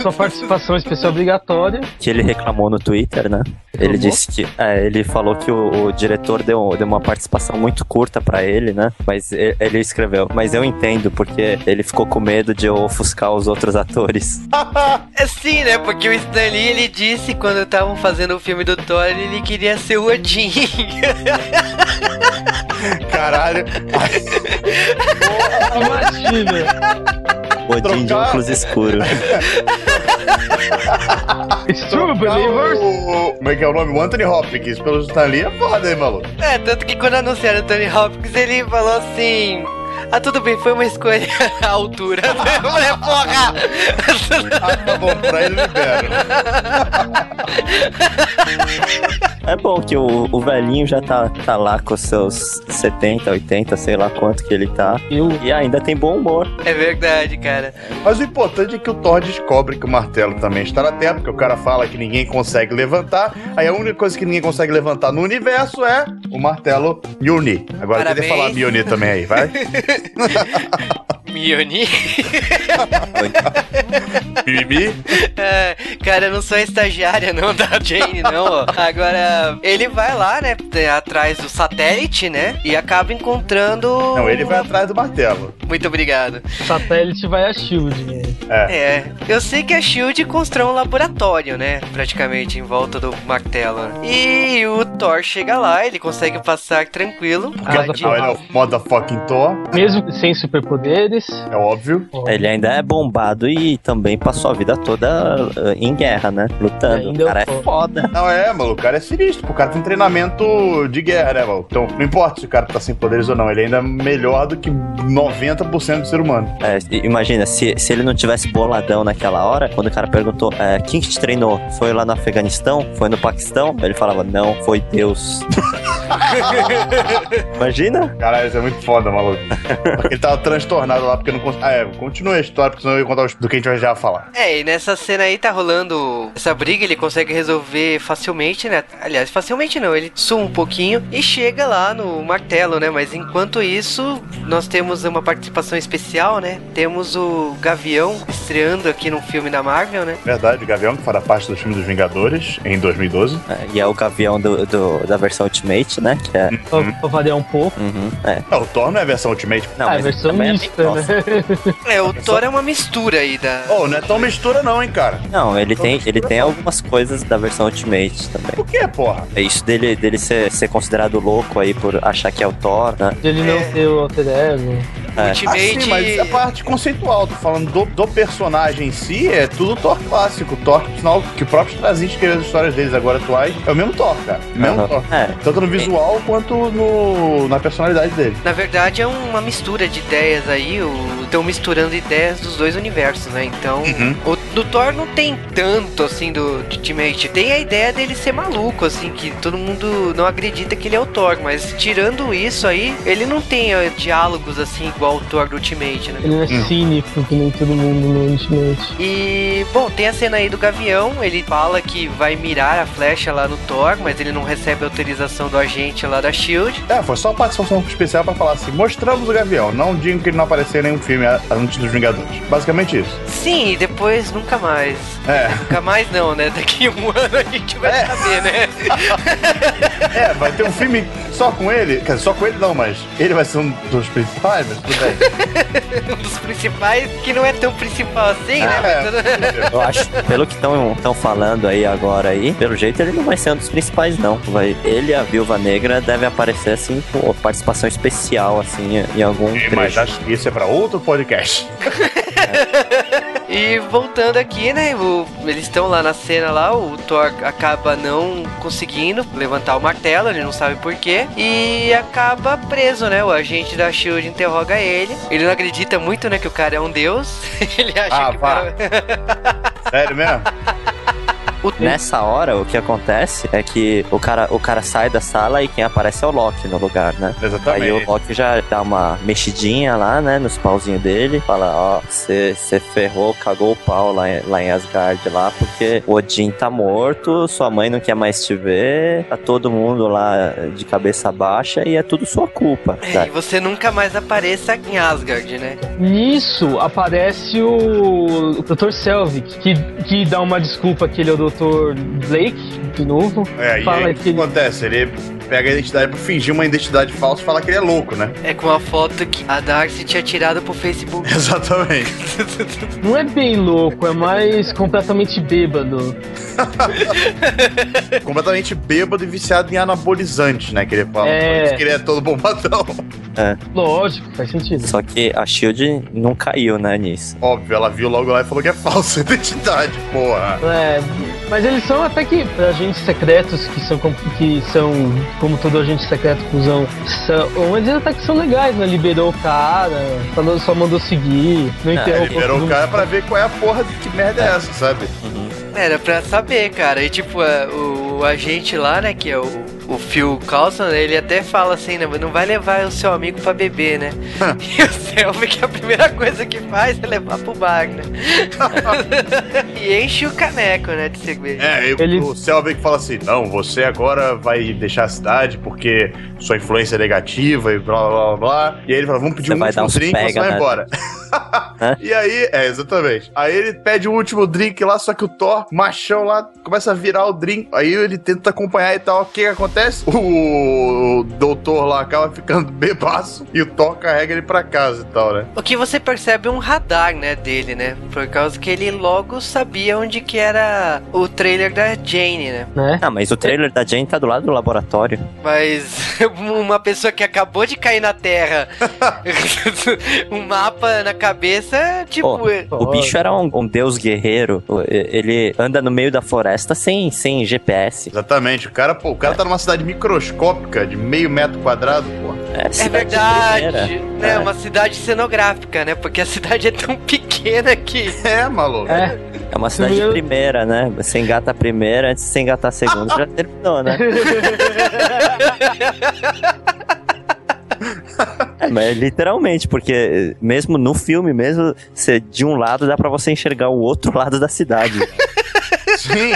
Sua participação especial obrigatória. que ele reclamou no Twitter, né? Ele disse que. É, ele falou que o, o diretor deu, deu uma participação muito curta pra ele, né? Mas ele escreveu. Mas eu entendo, porque ele ficou com medo de eu ofuscar os outros atores. É sim, né? Porque o Stan Lee, ele disse quando estavam fazendo o filme do Thor, ele queria ser o Odin. Caralho. Imagina. Odin de Trocar- óculos escuros. It's true, believers. o- Como é que é o nome? O Anthony Hopkins pelo Stan Lee é foda, hein, maluco? é, tanto que quando anunciaram o Tony Hopkins, ele falou assim... Ah, tudo bem, foi uma escolha à altura. Eu falei, porra! Ah, tá bom, pra ele libero. É bom que o, o velhinho já tá, tá lá com seus 70, 80, sei lá quanto que ele tá. Eu, E ainda tem bom humor. É verdade, cara. Mas o importante é que o Thor descobre que o martelo também está na Terra, porque o cara fala que ninguém consegue levantar. Aí a única coisa que ninguém consegue levantar no universo é o martelo Mjolnir. Agora Parabéns. tenta falar Mjolnir também aí, vai? Mioni? Mimimi? É, cara, eu não sou estagiária não da Jane, não. ó. Agora, ele vai lá, né, atrás do satélite, né, e acaba encontrando... Não, ele vai atrás do martelo. Muito obrigado. o satélite vai a Shield. né? É, eu sei que a SHIELD constrói um laboratório, né, praticamente, em volta do martelo. E o Thor chega lá, ele consegue passar tranquilo. Ah, A Jean- Não, ele é o motherfucking Thor, Mesmo sem superpoderes. é óbvio. Ele ainda é bombado e também passou a vida toda eh, em guerra, né? Lutando. Ainda O cara é foda. Não, é, mano, o cara é sinistro. O cara tem treinamento de guerra, né, mano? Então, não importa se o cara tá sem poderes ou não, ele ainda é melhor do que 90% do ser humano. É, imagina, se, se ele não tivesse boladão naquela hora, quando o cara perguntou é, quem que te treinou? Foi lá no Afeganistão? Foi no Paquistão? Ele falava, não, foi Deus. Imagina? Caralho, isso é muito foda, maluco. ele tava transtornado lá porque não conseguia. Ah, é, continua a história, porque senão eu ia contar do que a gente vai já falar. É, e nessa cena aí tá rolando essa briga, ele consegue resolver facilmente, né? Aliás, facilmente não, ele suma um pouquinho e chega lá no martelo, né? Mas enquanto isso, nós temos uma participação especial, né? Temos o Gavião estreando aqui num filme da Marvel, né? Verdade, o Gavião, que fará parte do filme dos Vingadores em 2012. É, e é o gavião do, do- da versão Ultimate, né? Que é. Pra, pra variar um pouco. Uhum, é. Não, o Thor não é a versão Ultimate. Não, ah, mas versão também é mista, grossa. né? É, o Thor é uma mistura aí da. Oh, não é tão mistura não, hein, cara. Não, ele tem, ele tem algumas coisas da versão Ultimate também. Por que, porra? É isso dele, dele ser, ser considerado louco aí por achar que é o Thor, né? De ele não ter o alter ego. É. Ah, sim, mas a parte conceitual, tô falando do, do personagem em si, é tudo Thor clássico. Thor, sinal que o próprio Straczynski escreveu as histórias deles agora atuais, é o mesmo Thor, cara. O mesmo Aham. Thor. É. Tanto no visual quanto no, na personalidade dele. Na verdade é uma mistura de ideias aí, estão misturando ideias dos dois universos, né? Então, Uhum. o do Thor não tem tanto assim do do Ultimate. Tem a ideia dele ser maluco, assim, que todo mundo não acredita que ele é o Thor, mas tirando isso aí, ele não tem diálogos assim igual o Thor do Ultimate, né? Ele não é Hum. cínico que nem todo mundo no Ultimate. E, bom, tem a cena aí do Gavião, ele fala que vai mirar a flecha lá no Thor, mas ele não recebe autorização do agente lá da SHIELD. É, foi só uma participação especial pra falar assim: mostramos o Gavião, não digam que ele não apareceu em nenhum filme antes dos Vingadores. Basicamente isso. Sim, e depois nunca mais. É. Nunca mais não, né? Daqui um ano a gente vai É. saber, né? É, vai ter um filme só com ele. Quer dizer, só com ele não, mas ele vai ser um dos principais, mas tudo bem. um dos principais, que não é tão principal assim, né? É. Mas tudo- Eu acho, pelo que estão falando aí agora aí, pelo jeito ele não vai ser um dos principais, não. Vai, ele e a Viúva Negra devem aparecer assim, com participação especial, assim, em algum Mas trecho. acho que isso é pra outro podcast. E voltando aqui, né? o- eles estão lá na cena lá, o Thor acaba não conseguindo levantar o martelo, ele não sabe porquê. E acaba preso, né? O agente da Shield interroga ele. Ele não acredita muito, né, que o cara é um deus. ele acha Ah, que vá. cara... Sério mesmo? Nessa hora, o que acontece é que o cara, o cara sai da sala e quem aparece é o Loki no lugar, né? Exatamente. Aí o Loki já dá uma mexidinha lá, né, nos pauzinhos dele. Fala, ó, você ferrou, cagou o pau lá, em- lá em Asgard lá, porque o Odin tá morto, sua mãe não quer mais te ver, tá todo mundo lá de cabeça baixa e é tudo sua culpa. É, e você nunca mais apareça em Asgard, né? Nisso aparece o Dr. Selvig, que, que dá uma desculpa que ele é o Dr. Blake, de novo. É, e Fala aí o que acontece? Ele pega a identidade pra fingir uma identidade falsa e falar que ele é louco, né? É com a foto que a Darcy tinha tirado pro Facebook. Exatamente. Não é bem louco, é mais completamente bêbado. Completamente bêbado e viciado em anabolizantes, né? Que ele fala. É. Que ele é todo bombadão. É. Lógico, faz sentido. Só que a Shield não caiu, né, nisso. Óbvio, ela viu logo lá e falou que é falsa a identidade, porra. É, mas eles são até que agentes secretos que são que são como todo agente secreto cuzão. São, eles até que são legais, né? Liberou o cara, falou, só mandou seguir, não Ah, interrompeu. Liberou o cara pra ver qual é a porra de que merda é essa, sabe? Era pra saber, cara. E tipo, é, o, o agente lá, né, que é o, o Phil Coulson, ele até fala assim, né, não vai levar o seu amigo pra beber, né? e o Selvig, a primeira coisa que faz é levar pro bar, né? e enche o caneco, né, de cerveja. É, e o Selvig fala assim: não, você agora vai deixar a cidade porque sua influência é negativa e blá blá blá blá. E aí ele fala: vamos pedir Você um último uns drink e você pega, vai né? embora. E aí, é, exatamente. Aí ele pede o último drink lá, só que o Thor, machão lá, começa a virar o drink. Aí ele tenta acompanhar e tal. O que que acontece? O doutor lá acaba ficando bebaço e o Thor carrega ele pra casa e tal, né? O que você percebe é um radar, né, dele, né? Por causa que ele logo sabia onde que era o trailer da Jane, né? né? Ah, mas o trailer da Jane tá do lado do laboratório. Mas uma pessoa que acabou de cair na Terra, um mapa na cabeça, tipo. Pô, o bicho era um, um deus guerreiro. Ele anda no meio da floresta sem, sem GPS. Exatamente. O cara, pô, o cara tá numa cidade microscópica de meio metro quadrado, pô. É, É cidade verdade, né? É. Uma cidade cenográfica, né? Porque a cidade é tão pequena que. É, maluco. É. É uma cidade Primeiro- primeira, né? Você engata a primeira, antes de você engatar a segunda, já terminou, né? É, mas literalmente, porque mesmo no filme, mesmo você, de um lado dá pra você enxergar o outro lado da cidade. Sim.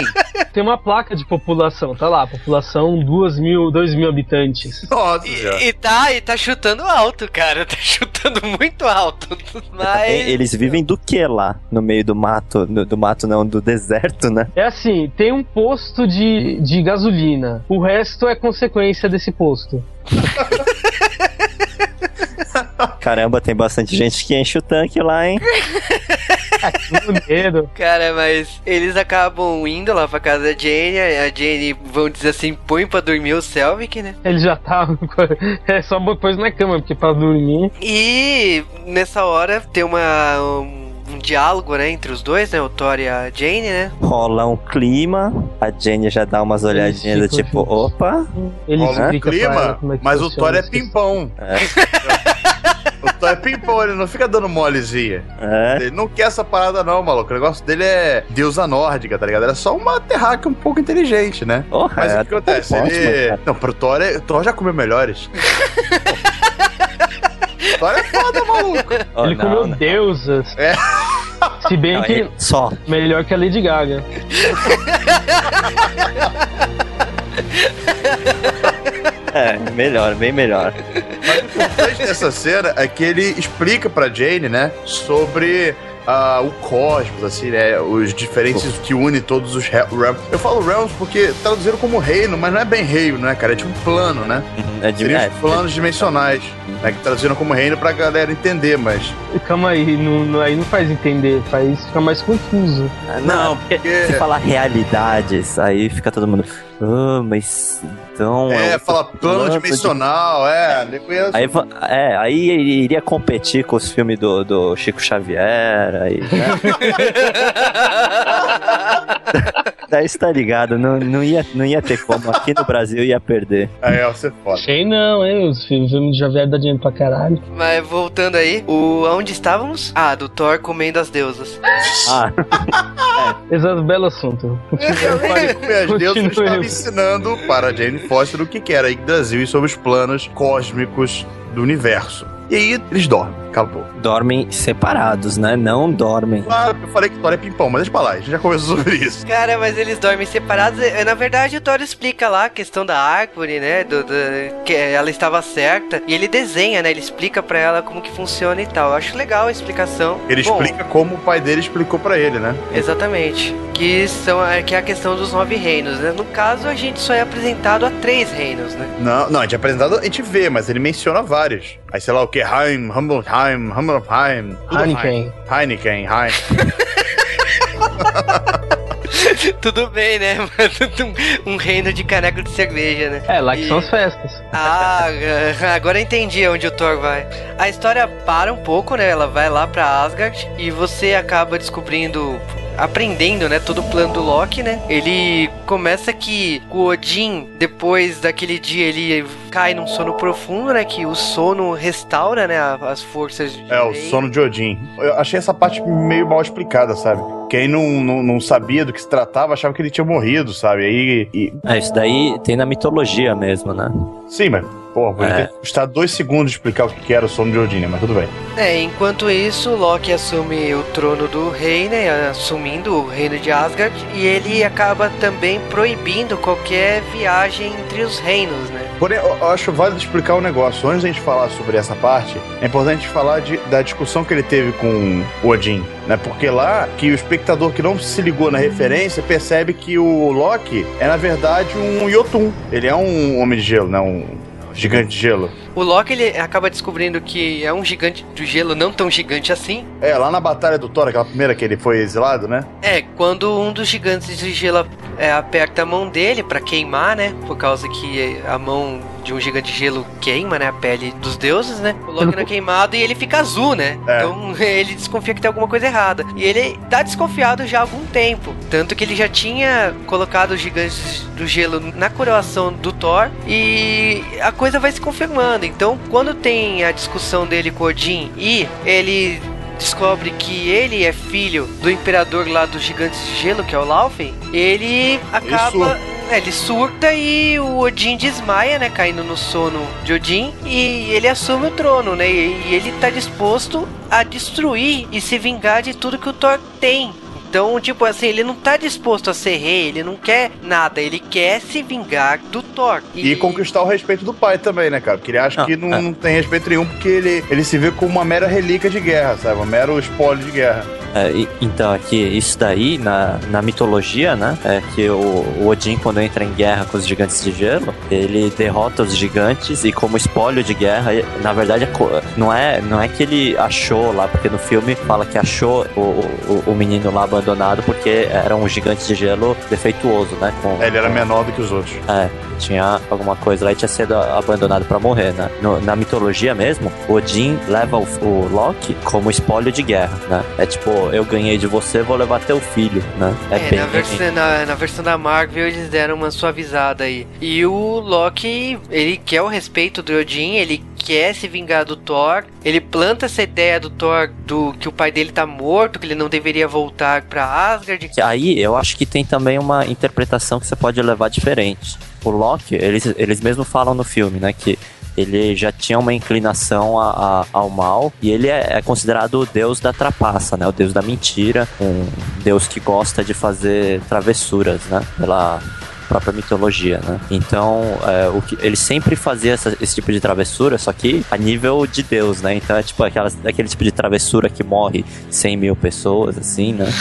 Tem uma placa de população, tá lá, população 2 mil, 2 mil habitantes. Nossa. E, e tá, e tá chutando alto, cara. Tá chutando muito alto. Mas. Eles vivem do que lá? No meio do mato, no- do mato não, do deserto, né? É assim, tem um posto de, de gasolina. O resto é consequência desse posto. Caramba, tem bastante gente que enche o tanque lá, hein? Maneiro. Cara, mas eles acabam indo lá pra casa da Jane. A Jane, vão dizer assim, põe pra dormir o Selvig, né? Ele já tá. É só pôs na cama, porque pra dormir. E nessa hora tem uma. Um, um diálogo, né, entre os dois, né? O Thor e a Jane, né? Rola um clima, a Jenny já dá umas olhadinhas do tipo, opa, Ele Rola um ela clima, como é mas o Thor é pimpão. O Thor é pimpão, ele não fica dando molezinha. é. Ele não quer essa parada, não, maluco. O negócio dele é deusa nórdica, tá ligado? Era só uma terráquea um pouco inteligente, né? Porra, Mas é o que acontece? ótimo, ele. Não, pro Thor, é... o Thor já comeu melhores. Thor é foda, maluco. Oh, Ele não, comeu não. deusas. É. Se bem Não, que ele- Só. melhor que a Lady Gaga. É, melhor, bem melhor. O importante dessa cena é que ele explica pra Jane, né, sobre ah, o cosmos, assim, né, os diferentes que unem todos os re- realms. Eu falo realms porque traduziram como reino, mas não é bem reino, né, cara? É tipo plano, né? É de Seriam é, os planos dimensionais, né, que traduziram como reino pra galera entender, mas... Calma aí, não, não- aí não faz entender, faz ficar mais confuso. Não, porque porque- se falar realidades, aí fica todo mundo. Ah, mas então. É, outro fala plano de-" dimensional, é, eu conheço. Aí, é, aí ele iria competir com os filmes do, do Chico Xavier, aí, né? Você tá ligado, não, não, ia, não ia ter como. Aqui no Brasil ia perder. Aí, ó, você foda. Sei não, hein? Os filmes já vieram dar dinheiro pra caralho. Mas voltando aí, o aonde estávamos? Ah, do Thor comendo as deusas. Ah, Exato, belo assunto. Ele comer as deusas estava ensinando para Jane Foster o que que era Yggdrasil e sobre os planos cósmicos do universo. E aí eles dormem, acabou. dormem separados, né? Não dormem. Claro, eu falei que Thor é pimpão, mas deixa pra lá, a gente já conversou sobre isso. Cara, mas eles dormem separados. É, Na verdade, o Thor explica lá a questão da árvore, né? Do, do- que ela estava certa. E ele desenha, né? Ele explica pra ela como que funciona e tal. Eu acho legal a explicação. Ele Bom, explica como o pai dele explicou pra ele, né? Exatamente. Que, são, a- que é a questão dos nove reinos, né? No caso, a gente só é apresentado a três reinos, né? Não, não, a gente é apresentado, a gente vê, mas ele menciona vários. Aí sei lá o que, Heim, Hummelheim, Hummelheim, tudo Heineken. Heineken, Heim. Tudo bem, né? um, um reino de caneco de cerveja, né? É, lá que E- são as festas. Ah, agora eu entendi onde o Thor vai. A história para um pouco, né? Ela vai lá pra Asgard e você acaba descobrindo. Aprendendo, né, todo o plano do Loki, né? Ele começa que o Odin, depois daquele dia, ele cai num sono profundo, né? Que o sono restaura, né, as forças de É, o sono de Odin. Eu achei essa parte meio mal explicada, sabe? Quem não, não, não sabia do que se tratava achava que ele tinha morrido, sabe? Aí. E... É, isso daí tem na mitologia mesmo, né? Sim, mas. Pô, podia É. ter custado dois segundos de explicar o que era o sono de Odin, né? Mas tudo bem. É, enquanto isso, Loki assume o trono do rei, né? Assumindo o reino de Asgard. E ele acaba também proibindo qualquer viagem entre os reinos, né? Porém, eu acho válido explicar um negócio. Antes da gente falar sobre essa parte, é importante falar de- da discussão que ele teve com o Odin, né? Porque lá, que o espectador que não se ligou na referência percebe que o Loki é, na verdade, um Jotun. Ele é um homem de gelo, né? Um gigante de gelo. O Loki ele acaba descobrindo que é um gigante do gelo não tão gigante assim. É, lá na Batalha do Thor, aquela primeira que ele foi exilado, né? É, quando um dos gigantes de gelo é, aperta a mão dele pra queimar, né? Por causa que a mão de um gigante de gelo queima, né? A pele dos deuses, né? O Loki não é queimado e ele fica azul, né? É. Então ele desconfia que tem alguma coisa errada. E ele tá desconfiado já há algum tempo. Tanto que ele já tinha colocado os gigantes do gelo na coroação do Thor e a coisa vai se confirmando. Então, quando tem a discussão dele com Odin e ele descobre que ele é filho do imperador lá dos gigantes de gelo, que é o Laufey, ele acaba. surta. É, ele surta e o Odin desmaia, né? Caindo no sono de Odin. E ele assume o trono, né? E, ele tá disposto a destruir e se vingar de tudo que o Thor tem. Então, tipo assim, ele não tá disposto a ser rei, ele não quer nada, ele quer se vingar do Thor. E, conquistar o respeito do pai também, né, cara? Porque ele acha Não, que não, é. não tem respeito nenhum, porque ele, ele se vê como uma mera relíquia de guerra, sabe? Um mero espólio de guerra. É, e- então, aqui, isso daí, na, na mitologia, né? É que o, o Odin, quando entra em guerra com os gigantes de gelo, ele derrota os gigantes e, como espólio de guerra, e- na verdade, não é, não é que ele achou lá, porque no filme fala que achou o, o, o menino lá abandonado porque era um gigante de gelo defeituoso, né? Com, É, ele era menor do que os outros. É, tinha alguma coisa lá e tinha sido abandonado pra morrer, né? No- na mitologia mesmo, Odin leva o, o Loki como espólio de guerra, né? É tipo, eu ganhei de você, vou levar teu filho, né? É, bem- na, versão, na, na versão da Marvel eles deram uma suavizada aí. E o Loki, ele quer o respeito do Odin, ele quer se vingar do Thor. Ele planta essa ideia do Thor do que o pai dele tá morto, que ele não deveria voltar pra Asgard. Aí eu acho que tem também uma interpretação que você pode levar diferente. O Loki, eles, eles mesmo falam no filme, né? Que ele já tinha uma inclinação a- a- ao mal e ele é, é considerado o deus da trapaça, né? O deus da mentira, um deus que gosta de fazer travessuras, né? Pela própria mitologia, né? Então, é, o que, ele sempre fazia essa- esse tipo de travessura, só que a nível de Deus, né? Então é tipo aquelas, aquele tipo de travessura que morre 100 mil pessoas, assim, né?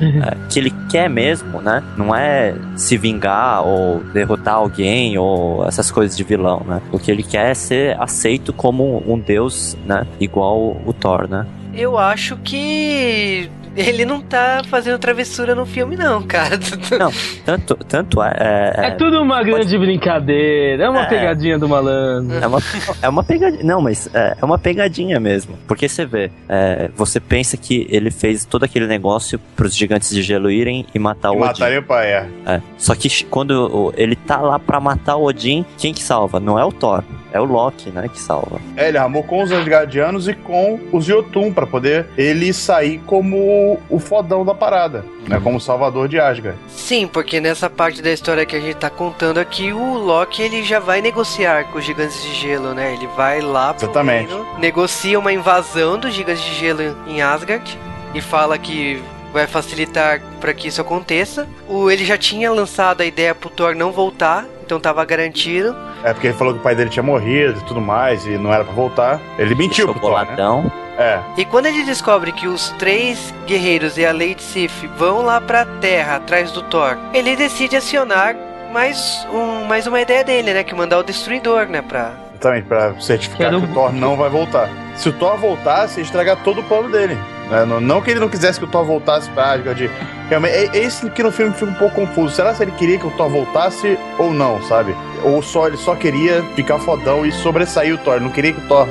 É, que ele quer mesmo, né? Não é se vingar ou derrotar alguém ou essas coisas de vilão, né? O que ele quer é ser aceito como um deus, né? Igual o Thor, né? Eu acho que Ele não tá fazendo travessura no filme, não, cara. Não, tanto, tanto é. É, É tudo uma grande brincadeira, é uma É. pegadinha do malandro. É uma, é uma pegadinha. Não, mas é, é uma pegadinha mesmo. Porque você vê, é, você pensa que ele fez todo aquele negócio pros gigantes de gelo irem e matar o Odin. Mataria o pai, é. É. Só que quando o- ele tá lá pra matar o Odin, quem que salva? Não é o Thor, é o Loki, né, que salva. É, ele armou com os Asgardianos e com os Jotun pra poder ele sair como o fodão da parada, né? Como o salvador de Asgard. Sim, porque nessa parte da história que a gente tá contando aqui, o Loki ele já vai negociar com os gigantes de gelo, né? Ele vai lá pro Exatamente. reino, negocia uma invasão dos gigantes de gelo em Asgard e fala que vai facilitar para que isso aconteça. O, ele já tinha lançado a ideia pro Thor não voltar, então tava garantido. É porque ele falou que o pai dele tinha morrido e tudo mais, e não era pra voltar. Ele mentiu pro Thor, né? É. E quando ele descobre que os três guerreiros e a Lady Sif vão lá pra Terra atrás do Thor, ele decide acionar mais, um, mais uma ideia dele, né? Que mandar o Destruidor, né? Pra... Exatamente, pra certificar Quero- que o Thor não vai voltar. Se o Thor voltasse, ia estragar todo o plano dele. né? Não, não que ele não quisesse que o Thor voltasse pra Asgard. Realmente, é, é isso que no filme fica um pouco confuso. Será que ele queria que o Thor voltasse ou não, sabe? Ou só ele só queria ficar fodão e sobressair o Thor. Ele não queria que o Thor,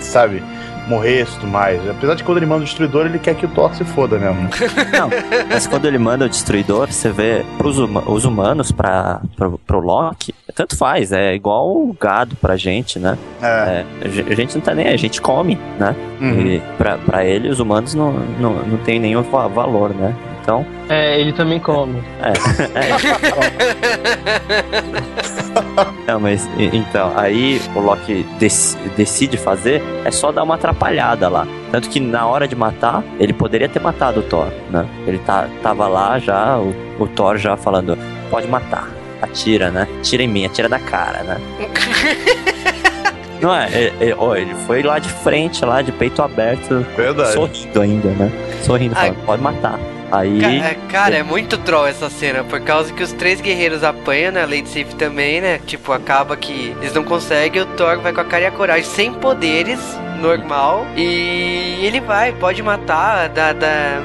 sabe, morresse e tudo mais. Apesar de que quando ele manda o destruidor, ele quer que o Thor se foda mesmo. Não, mas quando ele manda o destruidor, você vê pros huma- os humanos pra, pro, pro Loki, tanto faz, é igual o gado pra gente, né? É. É, a ge- a gente não tá nem, aí, a gente come, né? Uhum. E pra, pra ele, os humanos não, não, não tem nenhum va- valor, né? Então, É, ele também come. é. é. Não, mas então, aí o Loki dec- decide fazer é só dar uma atrapalhada lá. Tanto que na hora de matar, ele poderia ter matado o Thor, né? Ele tá, tava lá já, o, o Thor já falando, pode matar, atira, né? Tira em mim, atira da cara, né? Não é, é, é, ó, ele foi lá de frente, lá de peito aberto, Verdade. sorrindo ainda, né? Sorrindo, falando, pode matar. Aí. Ca- é, Cara, é muito troll essa cena, por causa que os três guerreiros apanham, né? A Lady Sif também, né? Tipo, acaba que eles não conseguem, o Thor vai com a cara e a coragem, sem poderes, normal. E ele vai, pode matar, dá,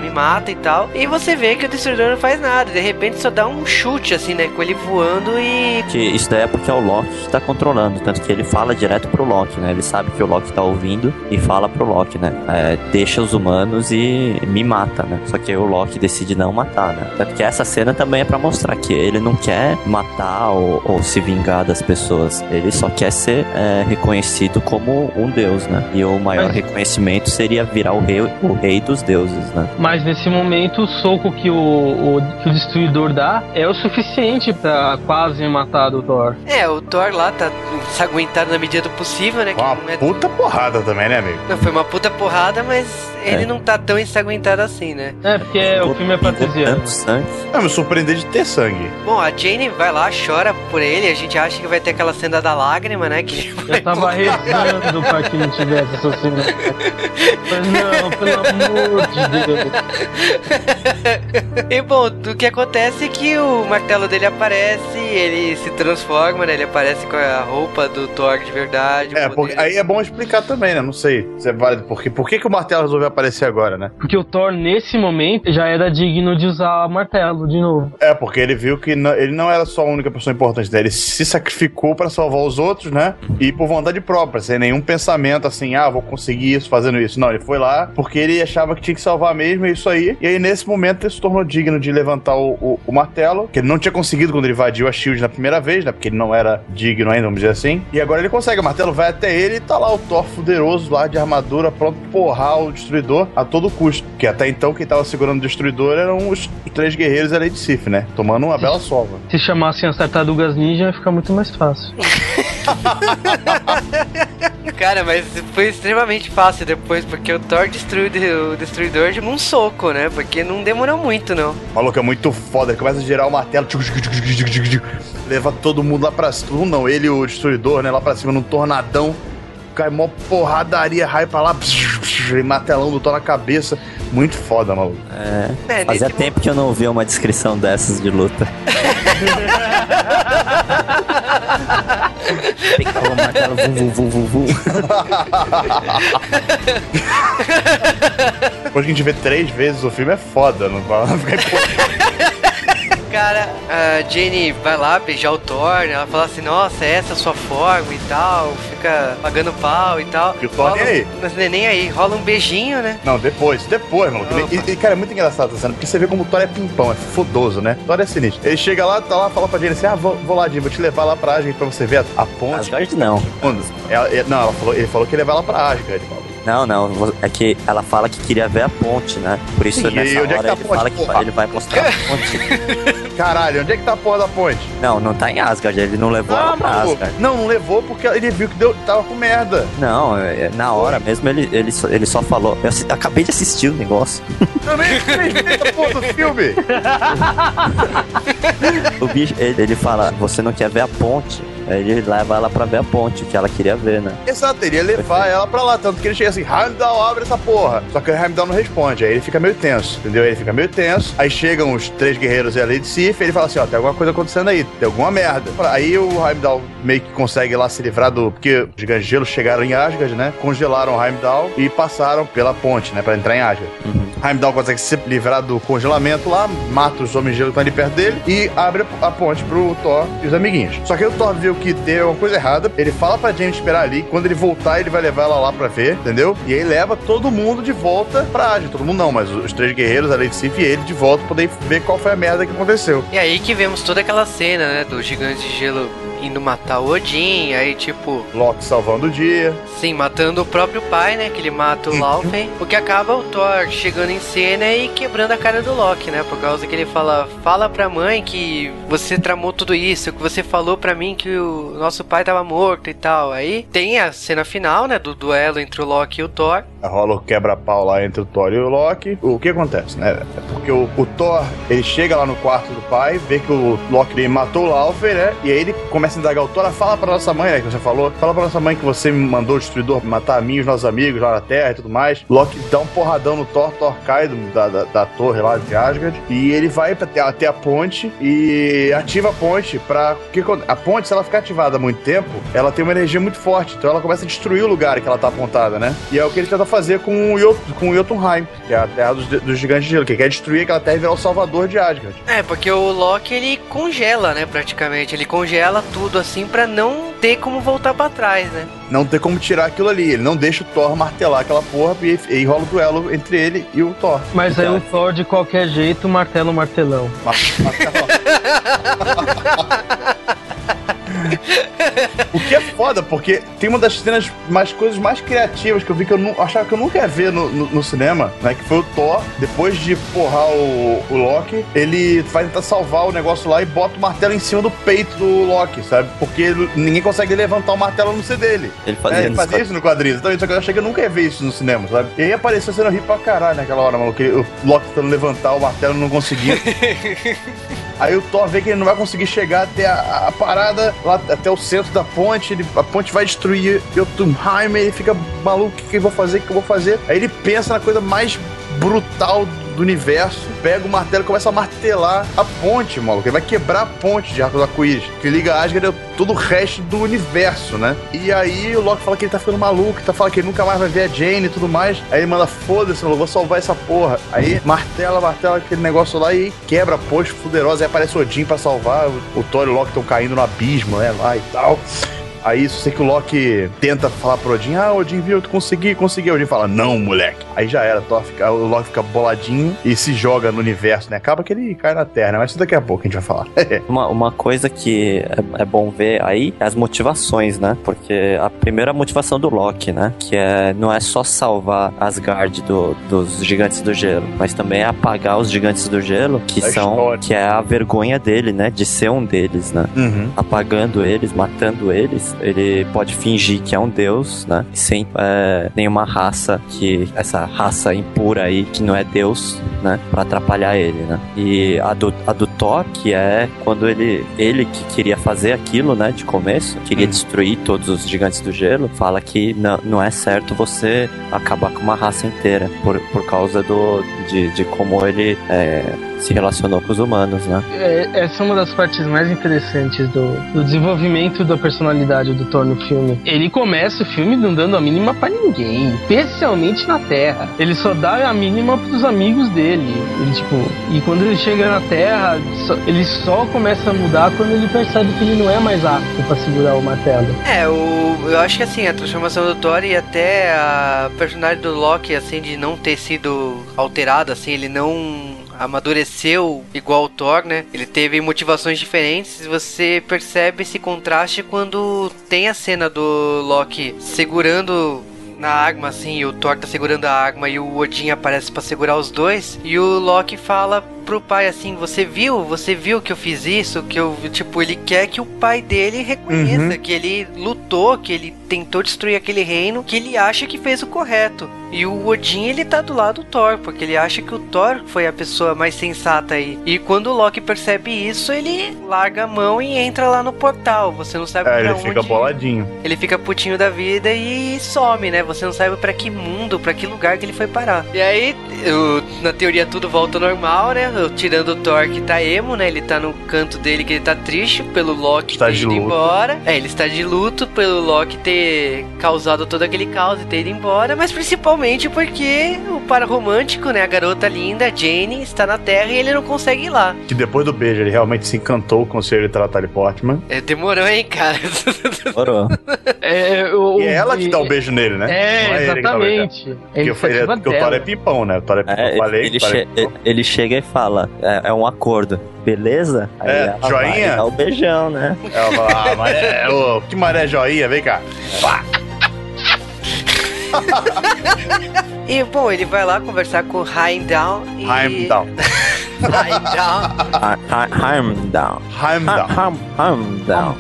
me mata e tal. E você vê que o Destruidor não faz nada, de repente só dá um chute, assim, né? Com ele voando e. Que isso daí é porque é o Loki que tá controlando. Tanto que ele fala direto pro Loki, né? Ele sabe que o Loki tá ouvindo e fala pro Loki, né? É, deixa os humanos e me mata, né? Só que o Loki decide não matar, né? Tanto que essa cena também é pra mostrar que ele não quer matar ou, ou se vingar das pessoas. Ele só quer ser é, reconhecido como um deus, né? E o maior Mas- reconhecimento seria virar o rei, o rei dos deuses, né? Mas nesse momento o soco que o, o- que o destruidor dá é o suficiente pra quase matar o Thor. É, o Thor lá tá ensanguentado na medida do possível, né? Que Uma é puta porrada também, né, amigo? Não, foi uma puta porrada, mas ele É. não tá tão ensanguentado assim, né? É, porque o filme é pra Pingou 13 anos. tanto sangue. É, me surpreender de ter sangue. Bom, a Jane vai lá, chora por ele, a gente acha que vai ter aquela cena da lágrima, né? Que Eu tava rezando pra que não tivesse não, pelo amor de Deus. E bom, o que acontece é que o martelo dele aparece, ele se transforma, né? Ele aparece com a roupa do Thor de verdade. É, o porque, aí é bom explicar também, né? Não sei se é válido. Por quê? Por que, que o martelo resolveu aparecer agora, né? Porque o Thor, nesse momento, já era digno de usar martelo de novo. É, porque ele viu que não- ele não era só a única pessoa importante dele. Ele se sacrificou pra salvar os outros, né? E por vontade própria, sem nenhum pensamento assim, ah, vou conseguir isso fazendo isso. Não, ele foi lá porque ele achava que tinha que salvar mesmo, é isso aí. E aí, nesse momento, ele se tornou digno de levantar o, o- o martelo, que ele não tinha conseguido quando ele invadiu a Shield na primeira vez, né? Porque ele não era digno ainda, vamos dizer assim. E agora ele consegue, o martelo vai até ele e tá lá o Thor poderoso lá de armadura, pronto pra porrar o destruidor a todo custo. Que até então quem tava segurando o destruidor eram os, três guerreiros e a Lady Sif, né? Tomando uma bela sova. Se chamassem as tartarugas ninja, ia ficar muito mais fácil. Cara, mas foi extremamente fácil depois, porque o Thor destruiu o destruidor de um soco, né? Porque não demorou muito, não. O maluco é muito foda, ele começa a girar o martelo, tchuc, tchuc, tchuc, tchuc, tchuc, tchuc, leva todo mundo lá pra cima. Mundo não, ele e o destruidor, né? Lá pra cima num tornadão. Cai mó porradaria, raio pra lá, e martelão do Thor na cabeça. Muito foda, maluco. É, É, fazia nesse tempo que eu não ouvia uma descrição dessas de luta. Pegava o martelo, vum, vum, vum, vum, vum. Depois que a gente vê três vezes o filme é foda, não vai ficar. Cara, a Jane vai lá beijar o Thor, ela fala assim, nossa, essa é a sua forma e tal, fica pagando pau e tal. E o Thor Rola nem aí. Mas nem nem aí, rola um beijinho, né? Não, depois, depois, maluco. E, e, cara, é muito engraçado essa cena, porque você vê como o Thor é pimpão, é fodoso, né? O Thor é sinistro. Ele chega lá, tá lá, fala pra Jane assim: ah, vou, vou lá, Jane, vou te levar lá pra Asgard pra você ver a, a ponte. Asgard não. Ela- ele- não, ela falou, ele falou que ia levar ela pra Asgard, maluco. Não, não, é que ela fala que queria ver a ponte, né? Por isso Sim, nessa é que hora tá a ele ponte, fala que porra? ele vai mostrar a ponte. Caralho, onde é que tá a porra da ponte? Não, não tá em Asgard, ele não levou ela pra maluco. Asgard. Não, não levou porque ele viu que deu, tava com merda. Não, é- na hora mesmo ele, ele, só, ele só falou. Eu acabei de assistir o negócio. Eu nem essa porra do filme. O bicho, ele, ele fala, você não quer ver a ponte. Aí ele leva ela pra ver a ponte, que ela queria ver, né? Exato, ele ia levar ela pra lá, tanto que ele chega assim, Heimdall, abre essa porra. Só que o Heimdall não responde, aí ele fica meio tenso, entendeu? Ele fica meio tenso, aí chegam os três guerreiros e a Lady Sif, e ele fala assim, ó, tem alguma coisa acontecendo aí, tem alguma merda. Aí o Heimdall meio que consegue lá se livrar do... Porque os gigantes gelo chegaram em Asgard, né? Congelaram o Heimdall e passaram pela ponte, né? Pra entrar em Asgard. Heimdall consegue se livrar do congelamento lá, mata os homens gelo que estão ali perto dele e abre a ponte pro Thor e os amiguinhos. Só que aí o Thor viu que deu uma coisa errada, ele fala pra Jane esperar ali, quando ele voltar ele vai levar ela lá pra ver, entendeu? E aí leva todo mundo de volta pra Asgard. Todo mundo não, mas os três guerreiros, a Lady Sif e ele de volta pra poder ver qual foi a merda que aconteceu. E aí que vemos toda aquela cena, né, do gigante de gelo indo matar o Odin, aí tipo, Loki salvando o dia. sim, matando o próprio pai, né, que ele mata Uhum. o Laufey, o que acaba o Thor chegando em cena e quebrando a cara do Loki, né, por causa que ele fala, fala pra mãe que você tramou tudo isso, que você falou pra mim que o nosso pai tava morto e tal. Aí tem a cena final, né, do duelo entre o Loki e o Thor. Rola o quebra-pau lá entre o Thor e o Loki. O que acontece, né? É porque o, o Thor, ele chega lá no quarto do pai, vê que o Loki ele matou o Laufer, né? E aí ele começa a indagar o Thor, "Ah, fala pra nossa mãe, né, que você falou, fala pra nossa mãe que você me mandou o destruidor matar a mim os nossos amigos lá na Terra e tudo mais. Loki dá um porradão no Thor, Thor cai do- da, da, da torre lá de Asgard, e ele vai até, até a ponte e ativa a ponte pra... quando- a ponte, se ela ficar ativada há muito tempo, ela tem uma energia muito forte, então ela começa a destruir o lugar que ela tá apontada, né? E é o que ele tenta fazer com o, Jot, com o Jotunheim, que é a terra dos, dos gigantes de gelo, que quer destruir aquela terra e virar o salvador de Asgard. É, porque o Loki ele congela, né, praticamente. Ele congela tudo assim pra não ter como voltar pra trás, né? Não tem como tirar aquilo ali, ele não deixa o Thor martelar aquela porra e, e rola o duelo entre ele e o Thor. Mas aí o Thor, de qualquer jeito, martela o martelão. O que é foda, porque tem uma das cenas mais coisas mais criativas que eu vi que eu não, achava que eu nunca ia ver no, no- no cinema, né? Que foi o Thor, depois de porrar o, o Loki, ele vai tentar salvar o negócio lá e bota o martelo em cima do peito do Loki, sabe? Porque ele- ninguém consegue levantar o martelo no ser dele. Ele fazia É, ele isso, fazia isso no quadrinho. Então, só que eu achei que eu nunca ia ver isso no cinema, sabe? E aí apareceu sendo rir pra caralho naquela hora, maluco. que O Loki tentando levantar o martelo não conseguia. Aí o Thor vê que ele não vai conseguir chegar até a, a parada, lá até o centro da ponte. Ele, a ponte vai destruir Jotunheim. Ele fica maluco: o que, que eu vou fazer? O que eu vou fazer? Aí ele pensa na coisa mais brutal do universo, pega o martelo e começa a martelar a ponte, maluco. Ele vai quebrar a ponte de Arco do Arco-Íris, que liga Asgard a todo o resto do universo, né? E aí o Loki fala que ele tá ficando maluco, tá falando que ele nunca mais vai ver a Jane e tudo mais. Aí ele manda, foda-se, vou salvar essa porra. Aí martela, martela aquele negócio lá e quebra a ponte fuderosa. Aí aparece Odin pra salvar. O Thor e o Loki estão caindo no abismo, né? Lá e tal. Aí isso sei que o Loki tenta falar pro Odin, ah, Odin viu, tu consegui, consegui. O Odin fala, não, moleque. Aí já era, Thor fica, o Loki fica boladinho e se joga no universo, né? Acaba que ele cai na Terra, né? Mas isso daqui a pouco a gente vai falar. Uma, uma coisa que é, é bom ver aí é as motivações, né? Porque a primeira motivação do Loki, né? Que é, não é só salvar Asgard do, dos gigantes do gelo, mas também é apagar os gigantes do gelo, que Da são história. que é a vergonha dele, né? De ser um deles, né? Uhum. Apagando eles, matando eles, ele pode fingir que é um deus, né? Sem é, nenhuma raça que essa raça impura aí que não é deus, né? Pra atrapalhar ele, né? E a do, a do Thor, que é quando ele ele que queria fazer aquilo, né? De começo, queria destruir todos os gigantes do gelo, fala que não, não é certo você acabar com uma raça inteira por, por causa do de, de como ele é, se relacionou com os humanos, né? É, essa é uma das partes mais interessantes do, do desenvolvimento da personalidade do Thor no filme. Ele começa o filme não dando a mínima pra ninguém, especialmente na Terra. Ele só dá a mínima pros amigos dele. Ele, tipo, e quando ele chega na Terra, só- ele só começa a mudar quando ele percebe que ele não é mais apto pra segurar o martelo. É, o, eu acho que assim, a transformação do Thor e até a personagem do Loki, assim, de não ter sido alterado, assim, ele não amadureceu igual o Thor, né? Ele teve motivações diferentes você percebe esse contraste quando tem a cena do Loki segurando na arma, assim, e o Thor tá segurando a arma e o Odin aparece pra segurar os dois. E o Loki fala pro pai assim: Você viu? Você viu que eu fiz isso? Que eu, tipo, ele quer que o pai dele reconheça Uhum. que ele lutou, que ele tentou destruir aquele reino, que ele acha que fez o correto. E o Odin, ele tá do lado do Thor, porque ele acha que o Thor foi a pessoa mais sensata aí. E quando o Loki percebe isso, ele larga a mão e entra lá no portal. Você não sabe É, pra ele onde fica boladinho. ele fica putinho da vida e some, né? Você não sabe pra que mundo, pra que lugar que ele foi parar. E aí, eu- na teoria, tudo volta ao normal, né? Tirando o Thor que tá emo, né? Ele tá no canto dele que ele tá triste pelo Loki Está ter de ido luto. embora. É, ele está de luto pelo Loki ter causado todo aquele caos e ter ido embora, mas principalmente porque o par romântico, né? A garota linda, a Jane, está na Terra e ele não consegue ir lá. Que depois do beijo ele realmente se encantou com o Sr. Natalie Portman. É, demorou, hein, cara? Demorou. É, eu- E é ela que dá o e- beijo nele, né? É, Não ele que dá o beijo. exatamente. É Porque, o Thor é dela. pimpão, né? O Thor é pimpão. É, eu falei, ele, falei che- ele chega e fala, é, é um acordo, beleza? Aí É, ela vai joinha? e dá o beijão, né? Ela fala, ah, maré, ô, que maré joinha, vem cá. Pá. E, bom, ele vai lá conversar com o Heimdall e... Heimdall. Heimdall. Ha- Heimdall. Heimdall. Ha- Heim- Heimdall.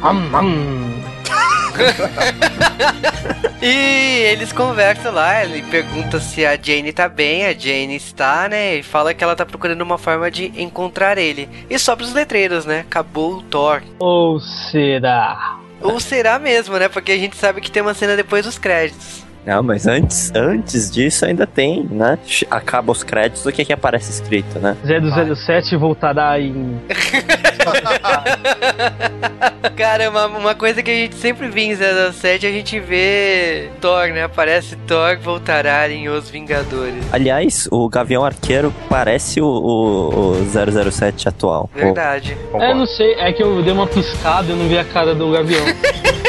E eles conversam lá, ele pergunta se a Jane tá bem, a Jane está, né? E fala que ela tá procurando uma forma de encontrar ele. E sobe os letreiros, né? Acabou o Thor. Ou será? Ou será mesmo, né? Porque a gente sabe que tem uma cena depois dos créditos. Não, mas antes, antes disso ainda tem, né? Acaba os créditos, o que que aparece escrito, né? 007 voltará em. Cara, uma, uma coisa que a gente sempre vê em 007, a gente vê Thor, né? Aparece Thor voltará em Os Vingadores. Aliás, o Gavião Arqueiro parece o, o, o 007 atual. Verdade. É, não sei, é que eu dei uma piscada e eu não vi a cara do Gavião.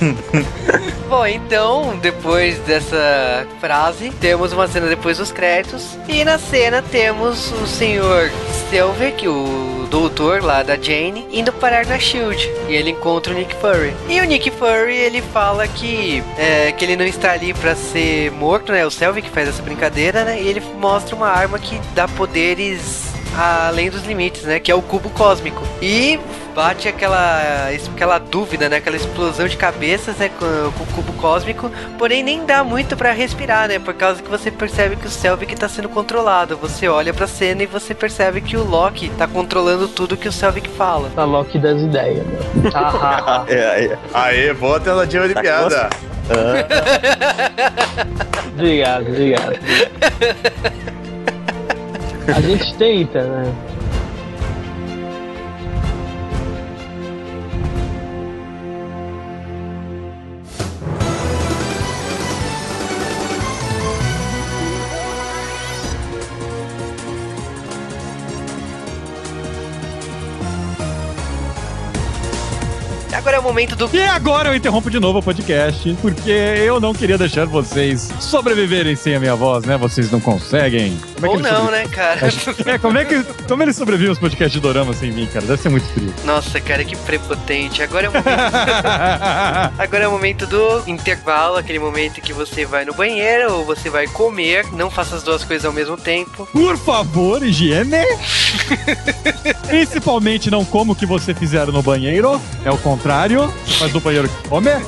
Bom, então, depois dessa frase, temos uma cena depois dos créditos. E na cena temos o senhor Selvig, o doutor lá da Jane, indo parar na SHIELD. E ele encontra o Nick Fury. E o Nick Fury, ele fala que, é, que ele não está ali pra ser morto, né? O Selvig que faz essa brincadeira, né? E ele mostra uma arma que dá poderes além dos limites, né? Que é o cubo cósmico. E bate aquela, aquela dúvida, né? Aquela explosão de cabeças, né? Com, com o cubo cósmico. Porém, nem dá muito pra respirar, né? Por causa que você percebe que o Selvig tá sendo controlado. Você olha pra cena e você percebe que o Loki tá controlando tudo que o Selvig fala. Tá Loki das ideias, meu. Ah, ah, ah. É, é. Aê, boa tentativa de Tá piada. Obrigado, obrigado. A gente tenta, né? Momento do. E agora eu interrompo de novo o podcast, porque eu não queria deixar vocês sobreviverem sem a minha voz, né? Vocês não conseguem. Como é Ou não, né, cara? É, como é que como eles sobrevivem os podcasts de Dorama sem mim, cara? Deve ser muito frio. Nossa, cara, que prepotente. Agora é o momento. Agora é o momento do intervalo, aquele momento que você vai no banheiro ou você vai comer. Não faça as duas coisas ao mesmo tempo. Por favor, higiene. Principalmente não como o que você fizeram no banheiro. É o contrário, mas no banheiro come.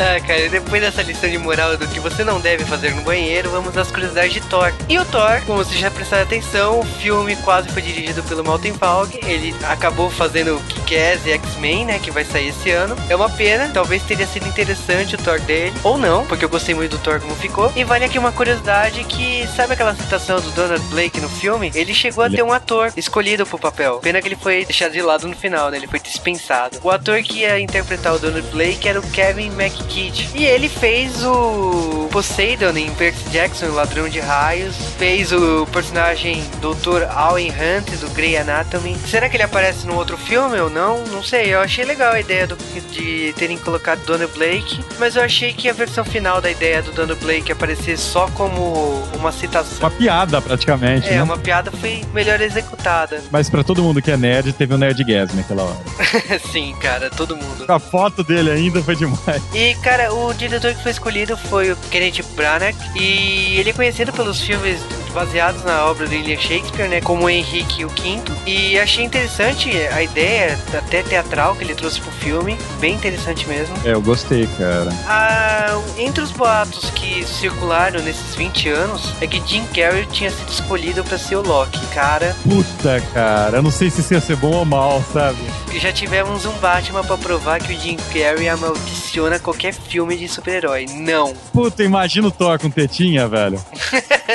Ah, cara, depois dessa lição de moral do que você não deve fazer no banheiro, vamos às curiosidades de Thor. E o Thor, como vocês já prestaram atenção, o filme quase foi dirigido pelo Malten Falk. Ele acabou fazendo o que Kick-Ass e X-Men, né, que vai sair esse ano. É uma pena, talvez teria sido interessante o Thor dele, ou não, porque eu gostei muito do Thor como ficou. E vale aqui uma curiosidade que, sabe aquela citação do Donald Blake no filme? Ele chegou a ter um ator escolhido pro papel. Pena que ele foi deixado de lado no final, né, ele foi dispensado. O ator que ia interpretar o Donald Blake era o Kevin McKidd. E ele fez o Poseidon em Percy Jackson, o Ladrão de Raios. Fez o personagem Dr. Owen Hunt do Grey Anatomy. Será que ele aparece num outro filme ou não? Não sei. Eu achei legal a ideia do- de terem colocado Donald Blake, mas eu achei que a versão final da ideia do Donald Blake aparecer só como uma citação. Uma piada, praticamente, É, né? uma piada foi melhor executada. Mas pra todo mundo que é nerd, teve um Nerdgasm naquela hora. Sim, cara, todo mundo. A foto dele ainda foi demais. E, cara, o diretor que foi escolhido foi o Kenneth Branagh. E ele é conhecido pelos filmes baseados na obra do William Shakespeare, né? Como Henrique o Quinto. E achei interessante a ideia, até teatral, que ele trouxe pro filme. Bem interessante mesmo. É, eu gostei, cara. Ah, entre os boatos que circularam nesses 20 anos, é que Jim Carrey tinha sido escolhido pra ser o Loki. Cara, Puta, cara, eu não sei se isso ia ser bom ou mal, sabe? já tivemos um Batman pra provar que o Jim Carrey amaldiçoa qualquer filme de super-herói. Não. Puta, imagina o Thor com tetinha, velho.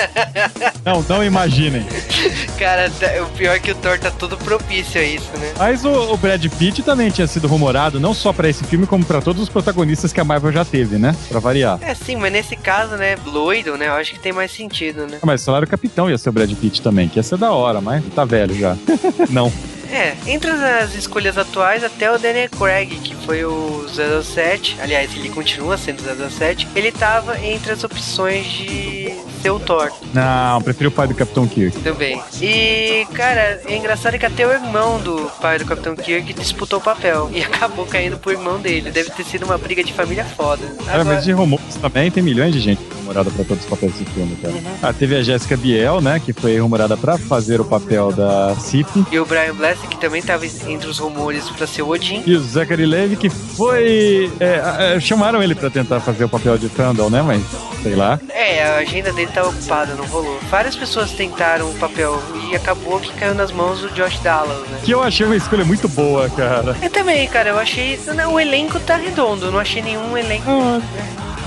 não, não imaginem. Cara, tá- o pior é que o Thor tá todo propício a isso, né? Mas o, o Brad Pitt também tinha sido rumorado, não só pra esse filme, como pra todos os protagonistas que a Marvel já teve, né? Pra variar. É, sim, mas nesse caso, né, loiro, né, eu acho que tem mais sentido, né? Mas o salário capitão ia ser o Brad Pitt também, que ia ser da hora, mas tá velho já. não. É, entre as, as escolhas atuais, até o Daniel Craig, que foi o 07, aliás, ele continua sendo 07, ele tava entre as opções de ser o Thor Não, prefiro o pai do Capitão Kirk. também. E, cara, é engraçado que até o irmão do pai do Capitão Kirk disputou o papel e acabou caindo pro irmão dele. Deve ter sido uma briga de família foda. É, mas de rumores também tem milhões de gente rumorada pra todos os papéis desse filme, cara. Uhum. Ah, teve a Jéssica Biel, né, que foi rumorada pra fazer o papel da Cip. E o Brian Blessing, que também tava entre os rumores pra ser o Odin. E o Zachary Levi, que foi. é, é, chamaram ele pra tentar fazer o papel de Thundel, né? Mas sei lá. É, a agenda dele tava ocupada, não rolou. Várias pessoas tentaram o papel e acabou que caiu nas mãos do Josh Dallas, né? Que eu achei uma escolha muito boa, cara. Eu também, cara, eu achei. Não, o elenco tá redondo, não achei nenhum elenco. Ah.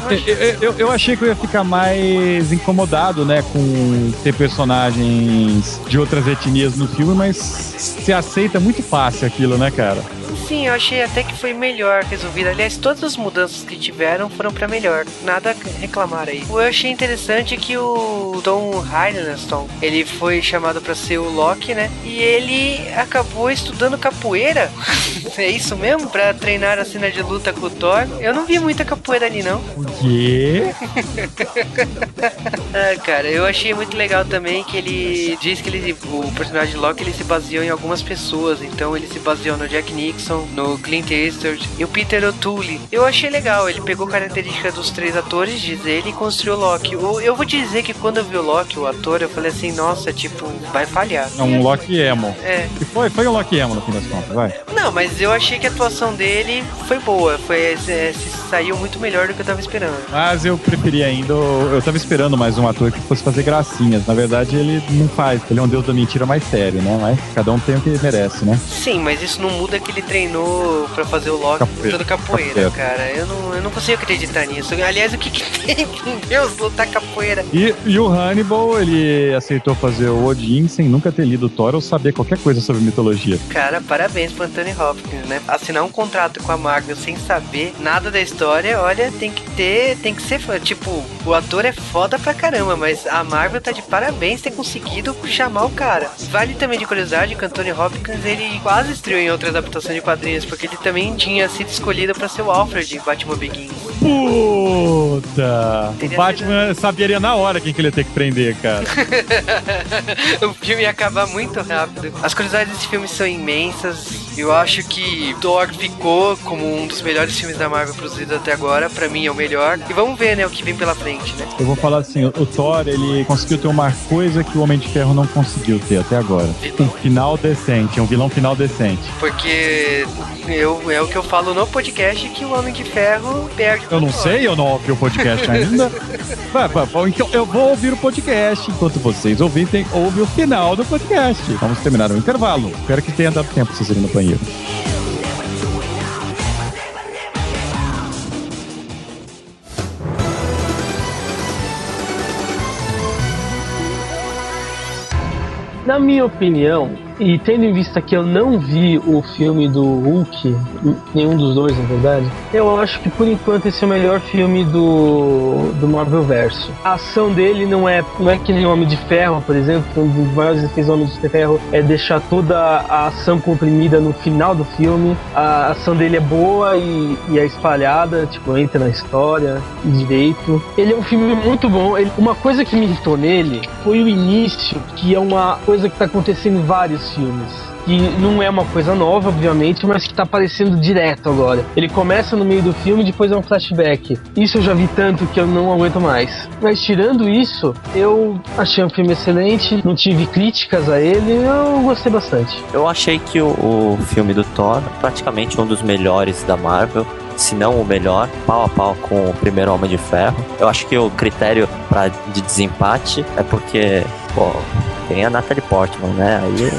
Eu, eu- eu- eu achei que eu ia ficar mais incomodado, né, com ter personagens de outras etnias no filme, mas se aceita muito fácil aquilo, né, cara? Sim, eu achei até que foi melhor resolvido. Aliás, todas as mudanças que tiveram foram pra melhor. Nada a reclamar aí. Eu achei interessante que o Tom Hiddleston, ele foi chamado pra ser o Loki, né? E ele acabou estudando capoeira. é isso mesmo? Pra treinar a cena de luta com o Thor. Eu não vi muita capoeira ali, não. O quê? Ah, cara, eu achei muito legal também que ele diz que ele, o personagem Loki ele se baseou em algumas pessoas. Então ele se baseou no Jack Nixon, no Clint Eastwood e o Peter O'Toole. Eu achei legal, ele pegou características dos três atores, diz ele, e construiu Loki. Eu, eu vou dizer que quando eu vi o Loki, o ator, eu falei assim, nossa, tipo, vai falhar. É um Loki emo. É. E foi, foi um Loki emo no fim das contas, vai. Não, mas eu achei que a atuação dele foi boa, foi é, se saiu muito melhor do que eu tava esperando. Mas eu preferia ainda. Eu tava esperando mais um ator que fosse fazer Na verdade, ele não faz. Ele é um deus da mentira mais sério, né? Mas cada um tem o que merece, né? Sim, mas isso não muda que ele treinou pra fazer o Loki Capoeira. lutando capoeira, Capoeira. cara. Eu não, eu não consigo acreditar nisso. Aliás, o que, que tem com Deus lutar capoeira? E, e o Hannibal, ele aceitou fazer o Odin sem nunca ter lido Thor ou saber qualquer coisa sobre mitologia. Cara, parabéns pro Anthony Hopkins, né? Assinar um contrato com a Marvel sem saber nada da história, olha, tem que ter, tem que ser, tipo, o ator é foda pra caramba, mas a Marvel tá de parabéns ter conseguido chamar o cara. Vale também de curiosidade que o Anthony Hopkins, ele quase estreou em outra adaptação de quadrinhos, porque ele também tinha sido escolhido pra ser o Alfred em Batman Begins. Puta! O Batman saberia na hora quem que ele ia ter que prender, cara. o filme ia acabar muito rápido. As curiosidades desse filme são imensas. Eu acho que Thor ficou como um dos melhores filmes da Marvel produzidos até agora. Pra mim é o melhor. E vamos ver, né, o que vem pela frente, né? Eu vou falar assim, o Thor, ele conseguiu uma coisa que o Homem de Ferro não conseguiu ter até agora. Um final decente, um vilão final decente. Porque eu, é o que eu falo no podcast que o Homem de Ferro perde. Eu não sei, eu não ouvi o podcast ainda. Vai, vai, vai, então eu vou ouvir o podcast. Enquanto vocês ouvirem, ouve o final do podcast. Vamos terminar o intervalo. Espero que tenha dado tempo pra vocês irem no banheiro. Na minha opinião, e tendo em vista que eu não vi o filme do Hulk, nenhum dos dois, na verdade, eu acho que por enquanto esse é o melhor filme do, do Marvel Verso. A ação dele não é, não é que nem Homem de Ferro, por exemplo, um dos maiores efeitos do Homem de Ferro é deixar toda a ação comprimida no final do filme. A ação dele é boa e, e é espalhada, tipo, entra na história direito. Ele é um filme muito bom. Ele- uma coisa que me irritou nele foi o início, que é uma coisa que tá acontecendo em vários filmes. Que não é uma coisa nova, obviamente, mas que tá aparecendo direto agora. Ele começa no meio do filme e depois é um flashback. Isso eu já vi tanto que eu não aguento mais. Mas tirando isso, eu achei um filme excelente, não tive críticas a ele, eu gostei bastante. Eu achei que o, o filme do Thor, praticamente um dos melhores da Marvel, se não o melhor, pau a pau com o primeiro Homem de Ferro. Eu acho que o critério de desempate é porque, pô, tem a Natalie Portman, né? Aí.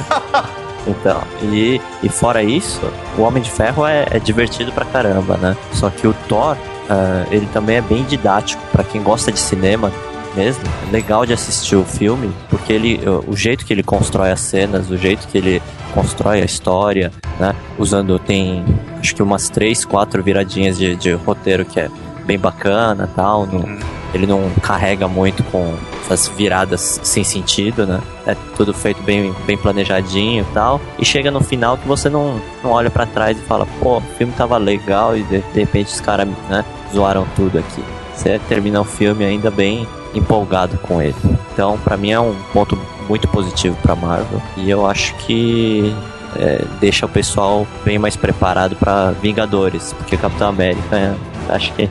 Então, e, e fora isso, o Homem de Ferro é, é divertido pra caramba, né? Só que o Thor, ah, ele também é bem didático pra quem gosta de cinema mesmo. É legal de assistir o filme, porque ele, o jeito que ele constrói as cenas, o jeito que ele constrói a história, né? Usando, tem acho que umas três, quatro viradinhas de, de roteiro que é bem bacana tal. Não, ele não carrega muito com essas viradas sem sentido, né? É tudo feito bem, bem planejadinho e tal. E chega no final que você não, não olha pra trás e fala, pô, o filme tava legal e de, de repente os caras, né, zoaram tudo aqui. Você termina o filme ainda bem empolgado com ele. Então, pra mim é um ponto muito positivo pra Marvel. E eu acho que é, deixa o pessoal bem mais preparado pra Vingadores, porque Capitão América, é, acho que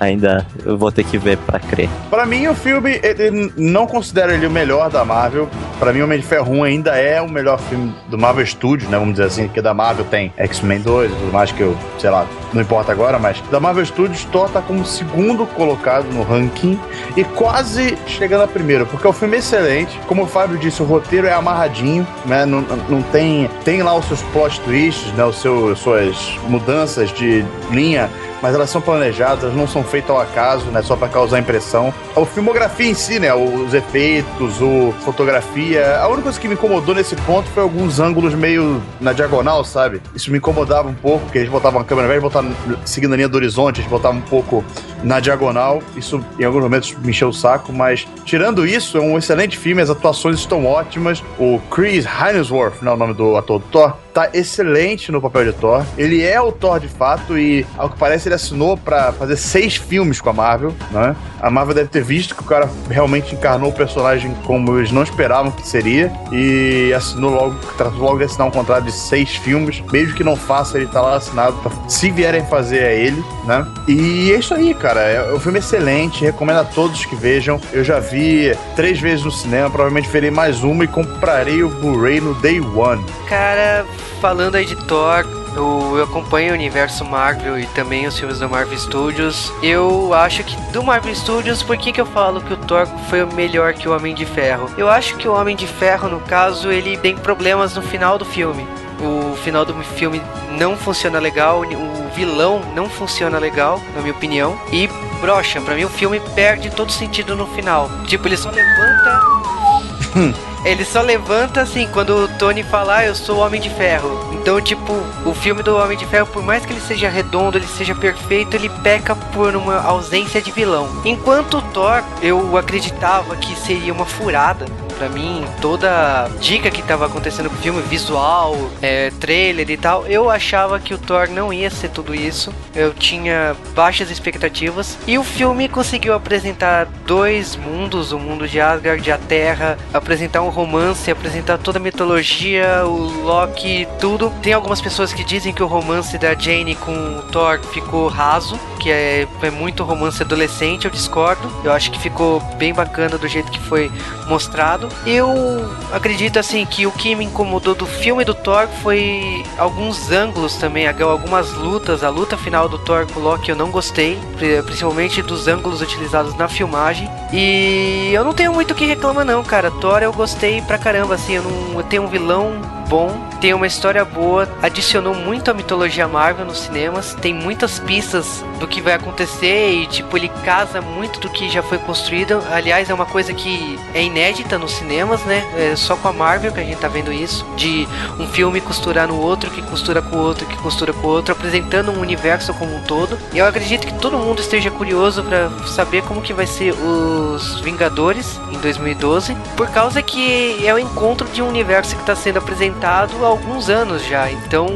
ainda eu vou ter que ver pra crer. Pra mim, o filme, ele não considero ele o melhor da Marvel. Pra mim, o Homem de Ferro 1 ainda é o melhor filme do Marvel Studios, né? Vamos dizer assim, porque da Marvel tem X-Men 2 e tudo mais, que eu, sei lá, não importa agora, mas da Marvel Studios, Thor tá como segundo colocado no ranking e quase chegando a primeiro, porque o filme é excelente. Como o Fábio disse, o roteiro é amarradinho, né? Não, não tem. Tem lá os seus plot twists, né? Os seus, suas mudanças de linha mas elas são planejadas, elas não são feitas ao acaso, né? Só pra causar impressão. A filmografia em si, né? Os efeitos, o fotografia. A única coisa que me incomodou nesse ponto foi alguns ângulos meio na diagonal, sabe? Isso me incomodava um pouco, porque eles botavam a câmera, ao invés de botar seguindo a linha do horizonte, eles botavam um pouco na diagonal. Isso em alguns momentos me encheu o saco, mas tirando isso, é um excelente filme, as atuações estão ótimas. O Chris Hemsworth, não é o nome do ator do Thor, tá excelente no papel de Thor. Ele é o Thor de fato e, ao que parece, ele assinou pra fazer seis filmes com a Marvel, né? A Marvel deve ter visto que o cara realmente encarnou o personagem como eles não esperavam que seria e assinou logo, tratou logo de assinar um contrato de seis filmes, mesmo que não faça, ele tá lá assinado pra, se vierem fazer é ele, né? E é isso aí, cara. É um filme excelente, recomendo a todos que vejam. Eu já vi três vezes no cinema, provavelmente verei mais uma e comprarei o Blu-ray no Day One. Cara, falando aí de Thor, eu, acompanho o universo Marvel e também os filmes da Marvel Studios. Eu acho que do Marvel Studios, por que, que eu falo que o Thor foi melhor que o Homem de Ferro? Eu acho que o Homem de Ferro, no caso, ele tem problemas no final do filme. O final do filme não funciona legal, o vilão não funciona legal, na minha opinião. E brocha, pra mim o filme perde todo sentido no final. Tipo, ele só levanta ele só levanta assim quando o Tony falar eu sou o Homem de Ferro. Então, tipo, o filme do Homem de Ferro, por mais que ele seja redondo, ele seja perfeito, ele peca por uma ausência de vilão. Enquanto o Thor, eu acreditava que seria uma furada. Pra mim, toda dica que tava acontecendo com o filme, visual, é, trailer e tal, eu achava que o Thor não ia ser tudo isso. Eu tinha baixas expectativas. E o filme conseguiu apresentar dois mundos: o mundo de Asgard e a Terra, apresentar um romance, apresentar toda a mitologia, o Loki, tudo. Tem algumas pessoas que dizem que o romance da Jane com o Thor ficou raso, que é, é muito romance adolescente, eu discordo. Eu acho que ficou bem bacana do jeito que foi mostrado. Eu acredito assim que o que me incomodou do filme do Thor foi alguns ângulos também, algumas lutas. A luta final do Thor com Loki eu não gostei, pri- principalmente dos ângulos utilizados na filmagem. E eu não tenho muito o que reclamar não, cara. Thor eu gostei pra caramba, assim, eu não eu tenho um vilão bom. tem uma história boa, adicionou muito a mitologia Marvel nos cinemas, tem muitas pistas do que vai acontecer e, tipo, ele casa muito do que já foi construído. Aliás, é uma coisa que é inédita nos cinemas, né? É só com a Marvel que a gente tá vendo isso, de um filme costurar no outro, que costura com o outro, que costura com o outro, apresentando um universo como um todo. E eu acredito que todo mundo esteja curioso para saber como que vai ser os Vingadores em 2012, por causa que é o encontro de um universo que está sendo apresentado há alguns anos já. Então,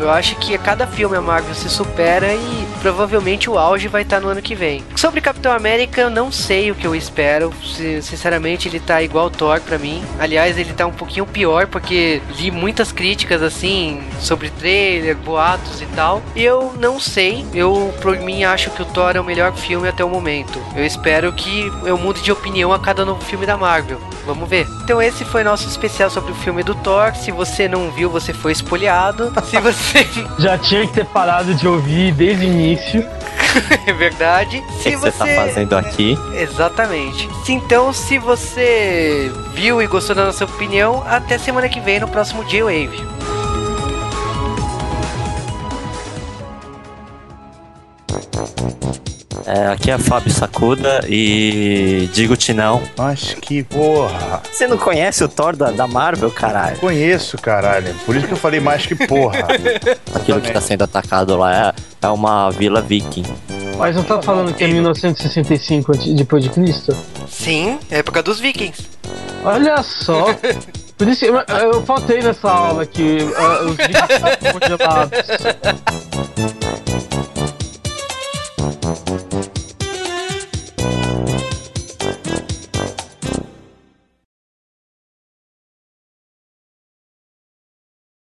eu acho que a cada filme a Marvel se supera e provavelmente o auge vai estar no ano que vem. Sobre Capitão América, eu não sei o que eu espero. Si- Sinceramente, ele tá igual Thor pra mim. Aliás, ele tá um pouquinho pior porque li muitas críticas assim sobre trailer, boatos e tal. E eu não sei. Eu, por mim, acho que o Thor é o melhor filme até o momento. Eu espero que eu mude de opinião a cada novo filme da Marvel. Vamos ver. Então esse foi nosso especial sobre o filme do Thor. Se você não viu, você foi espoliado. Se você Já tinha que ter parado de ouvir desde o início. é verdade. O Se que, que você tá fazendo aqui? Exatamente. Então, se você viu e gostou da nossa opinião, até semana que vem no próximo J-Wave. É, aqui é Fábio Sacuda e digo-te não. Mas que porra. Você não conhece o Thor da, da Marvel, caralho? Conheço, caralho. Por isso que eu falei mais que porra. Aquilo que tá sendo atacado lá é, é uma vila viking. Mas não tá falando que é 1965 antes- depois de Cristo? Sim, época dos Vikings. Olha só. Por isso, eu, eu faltei nessa aula que ah, os vídeos estão congelados.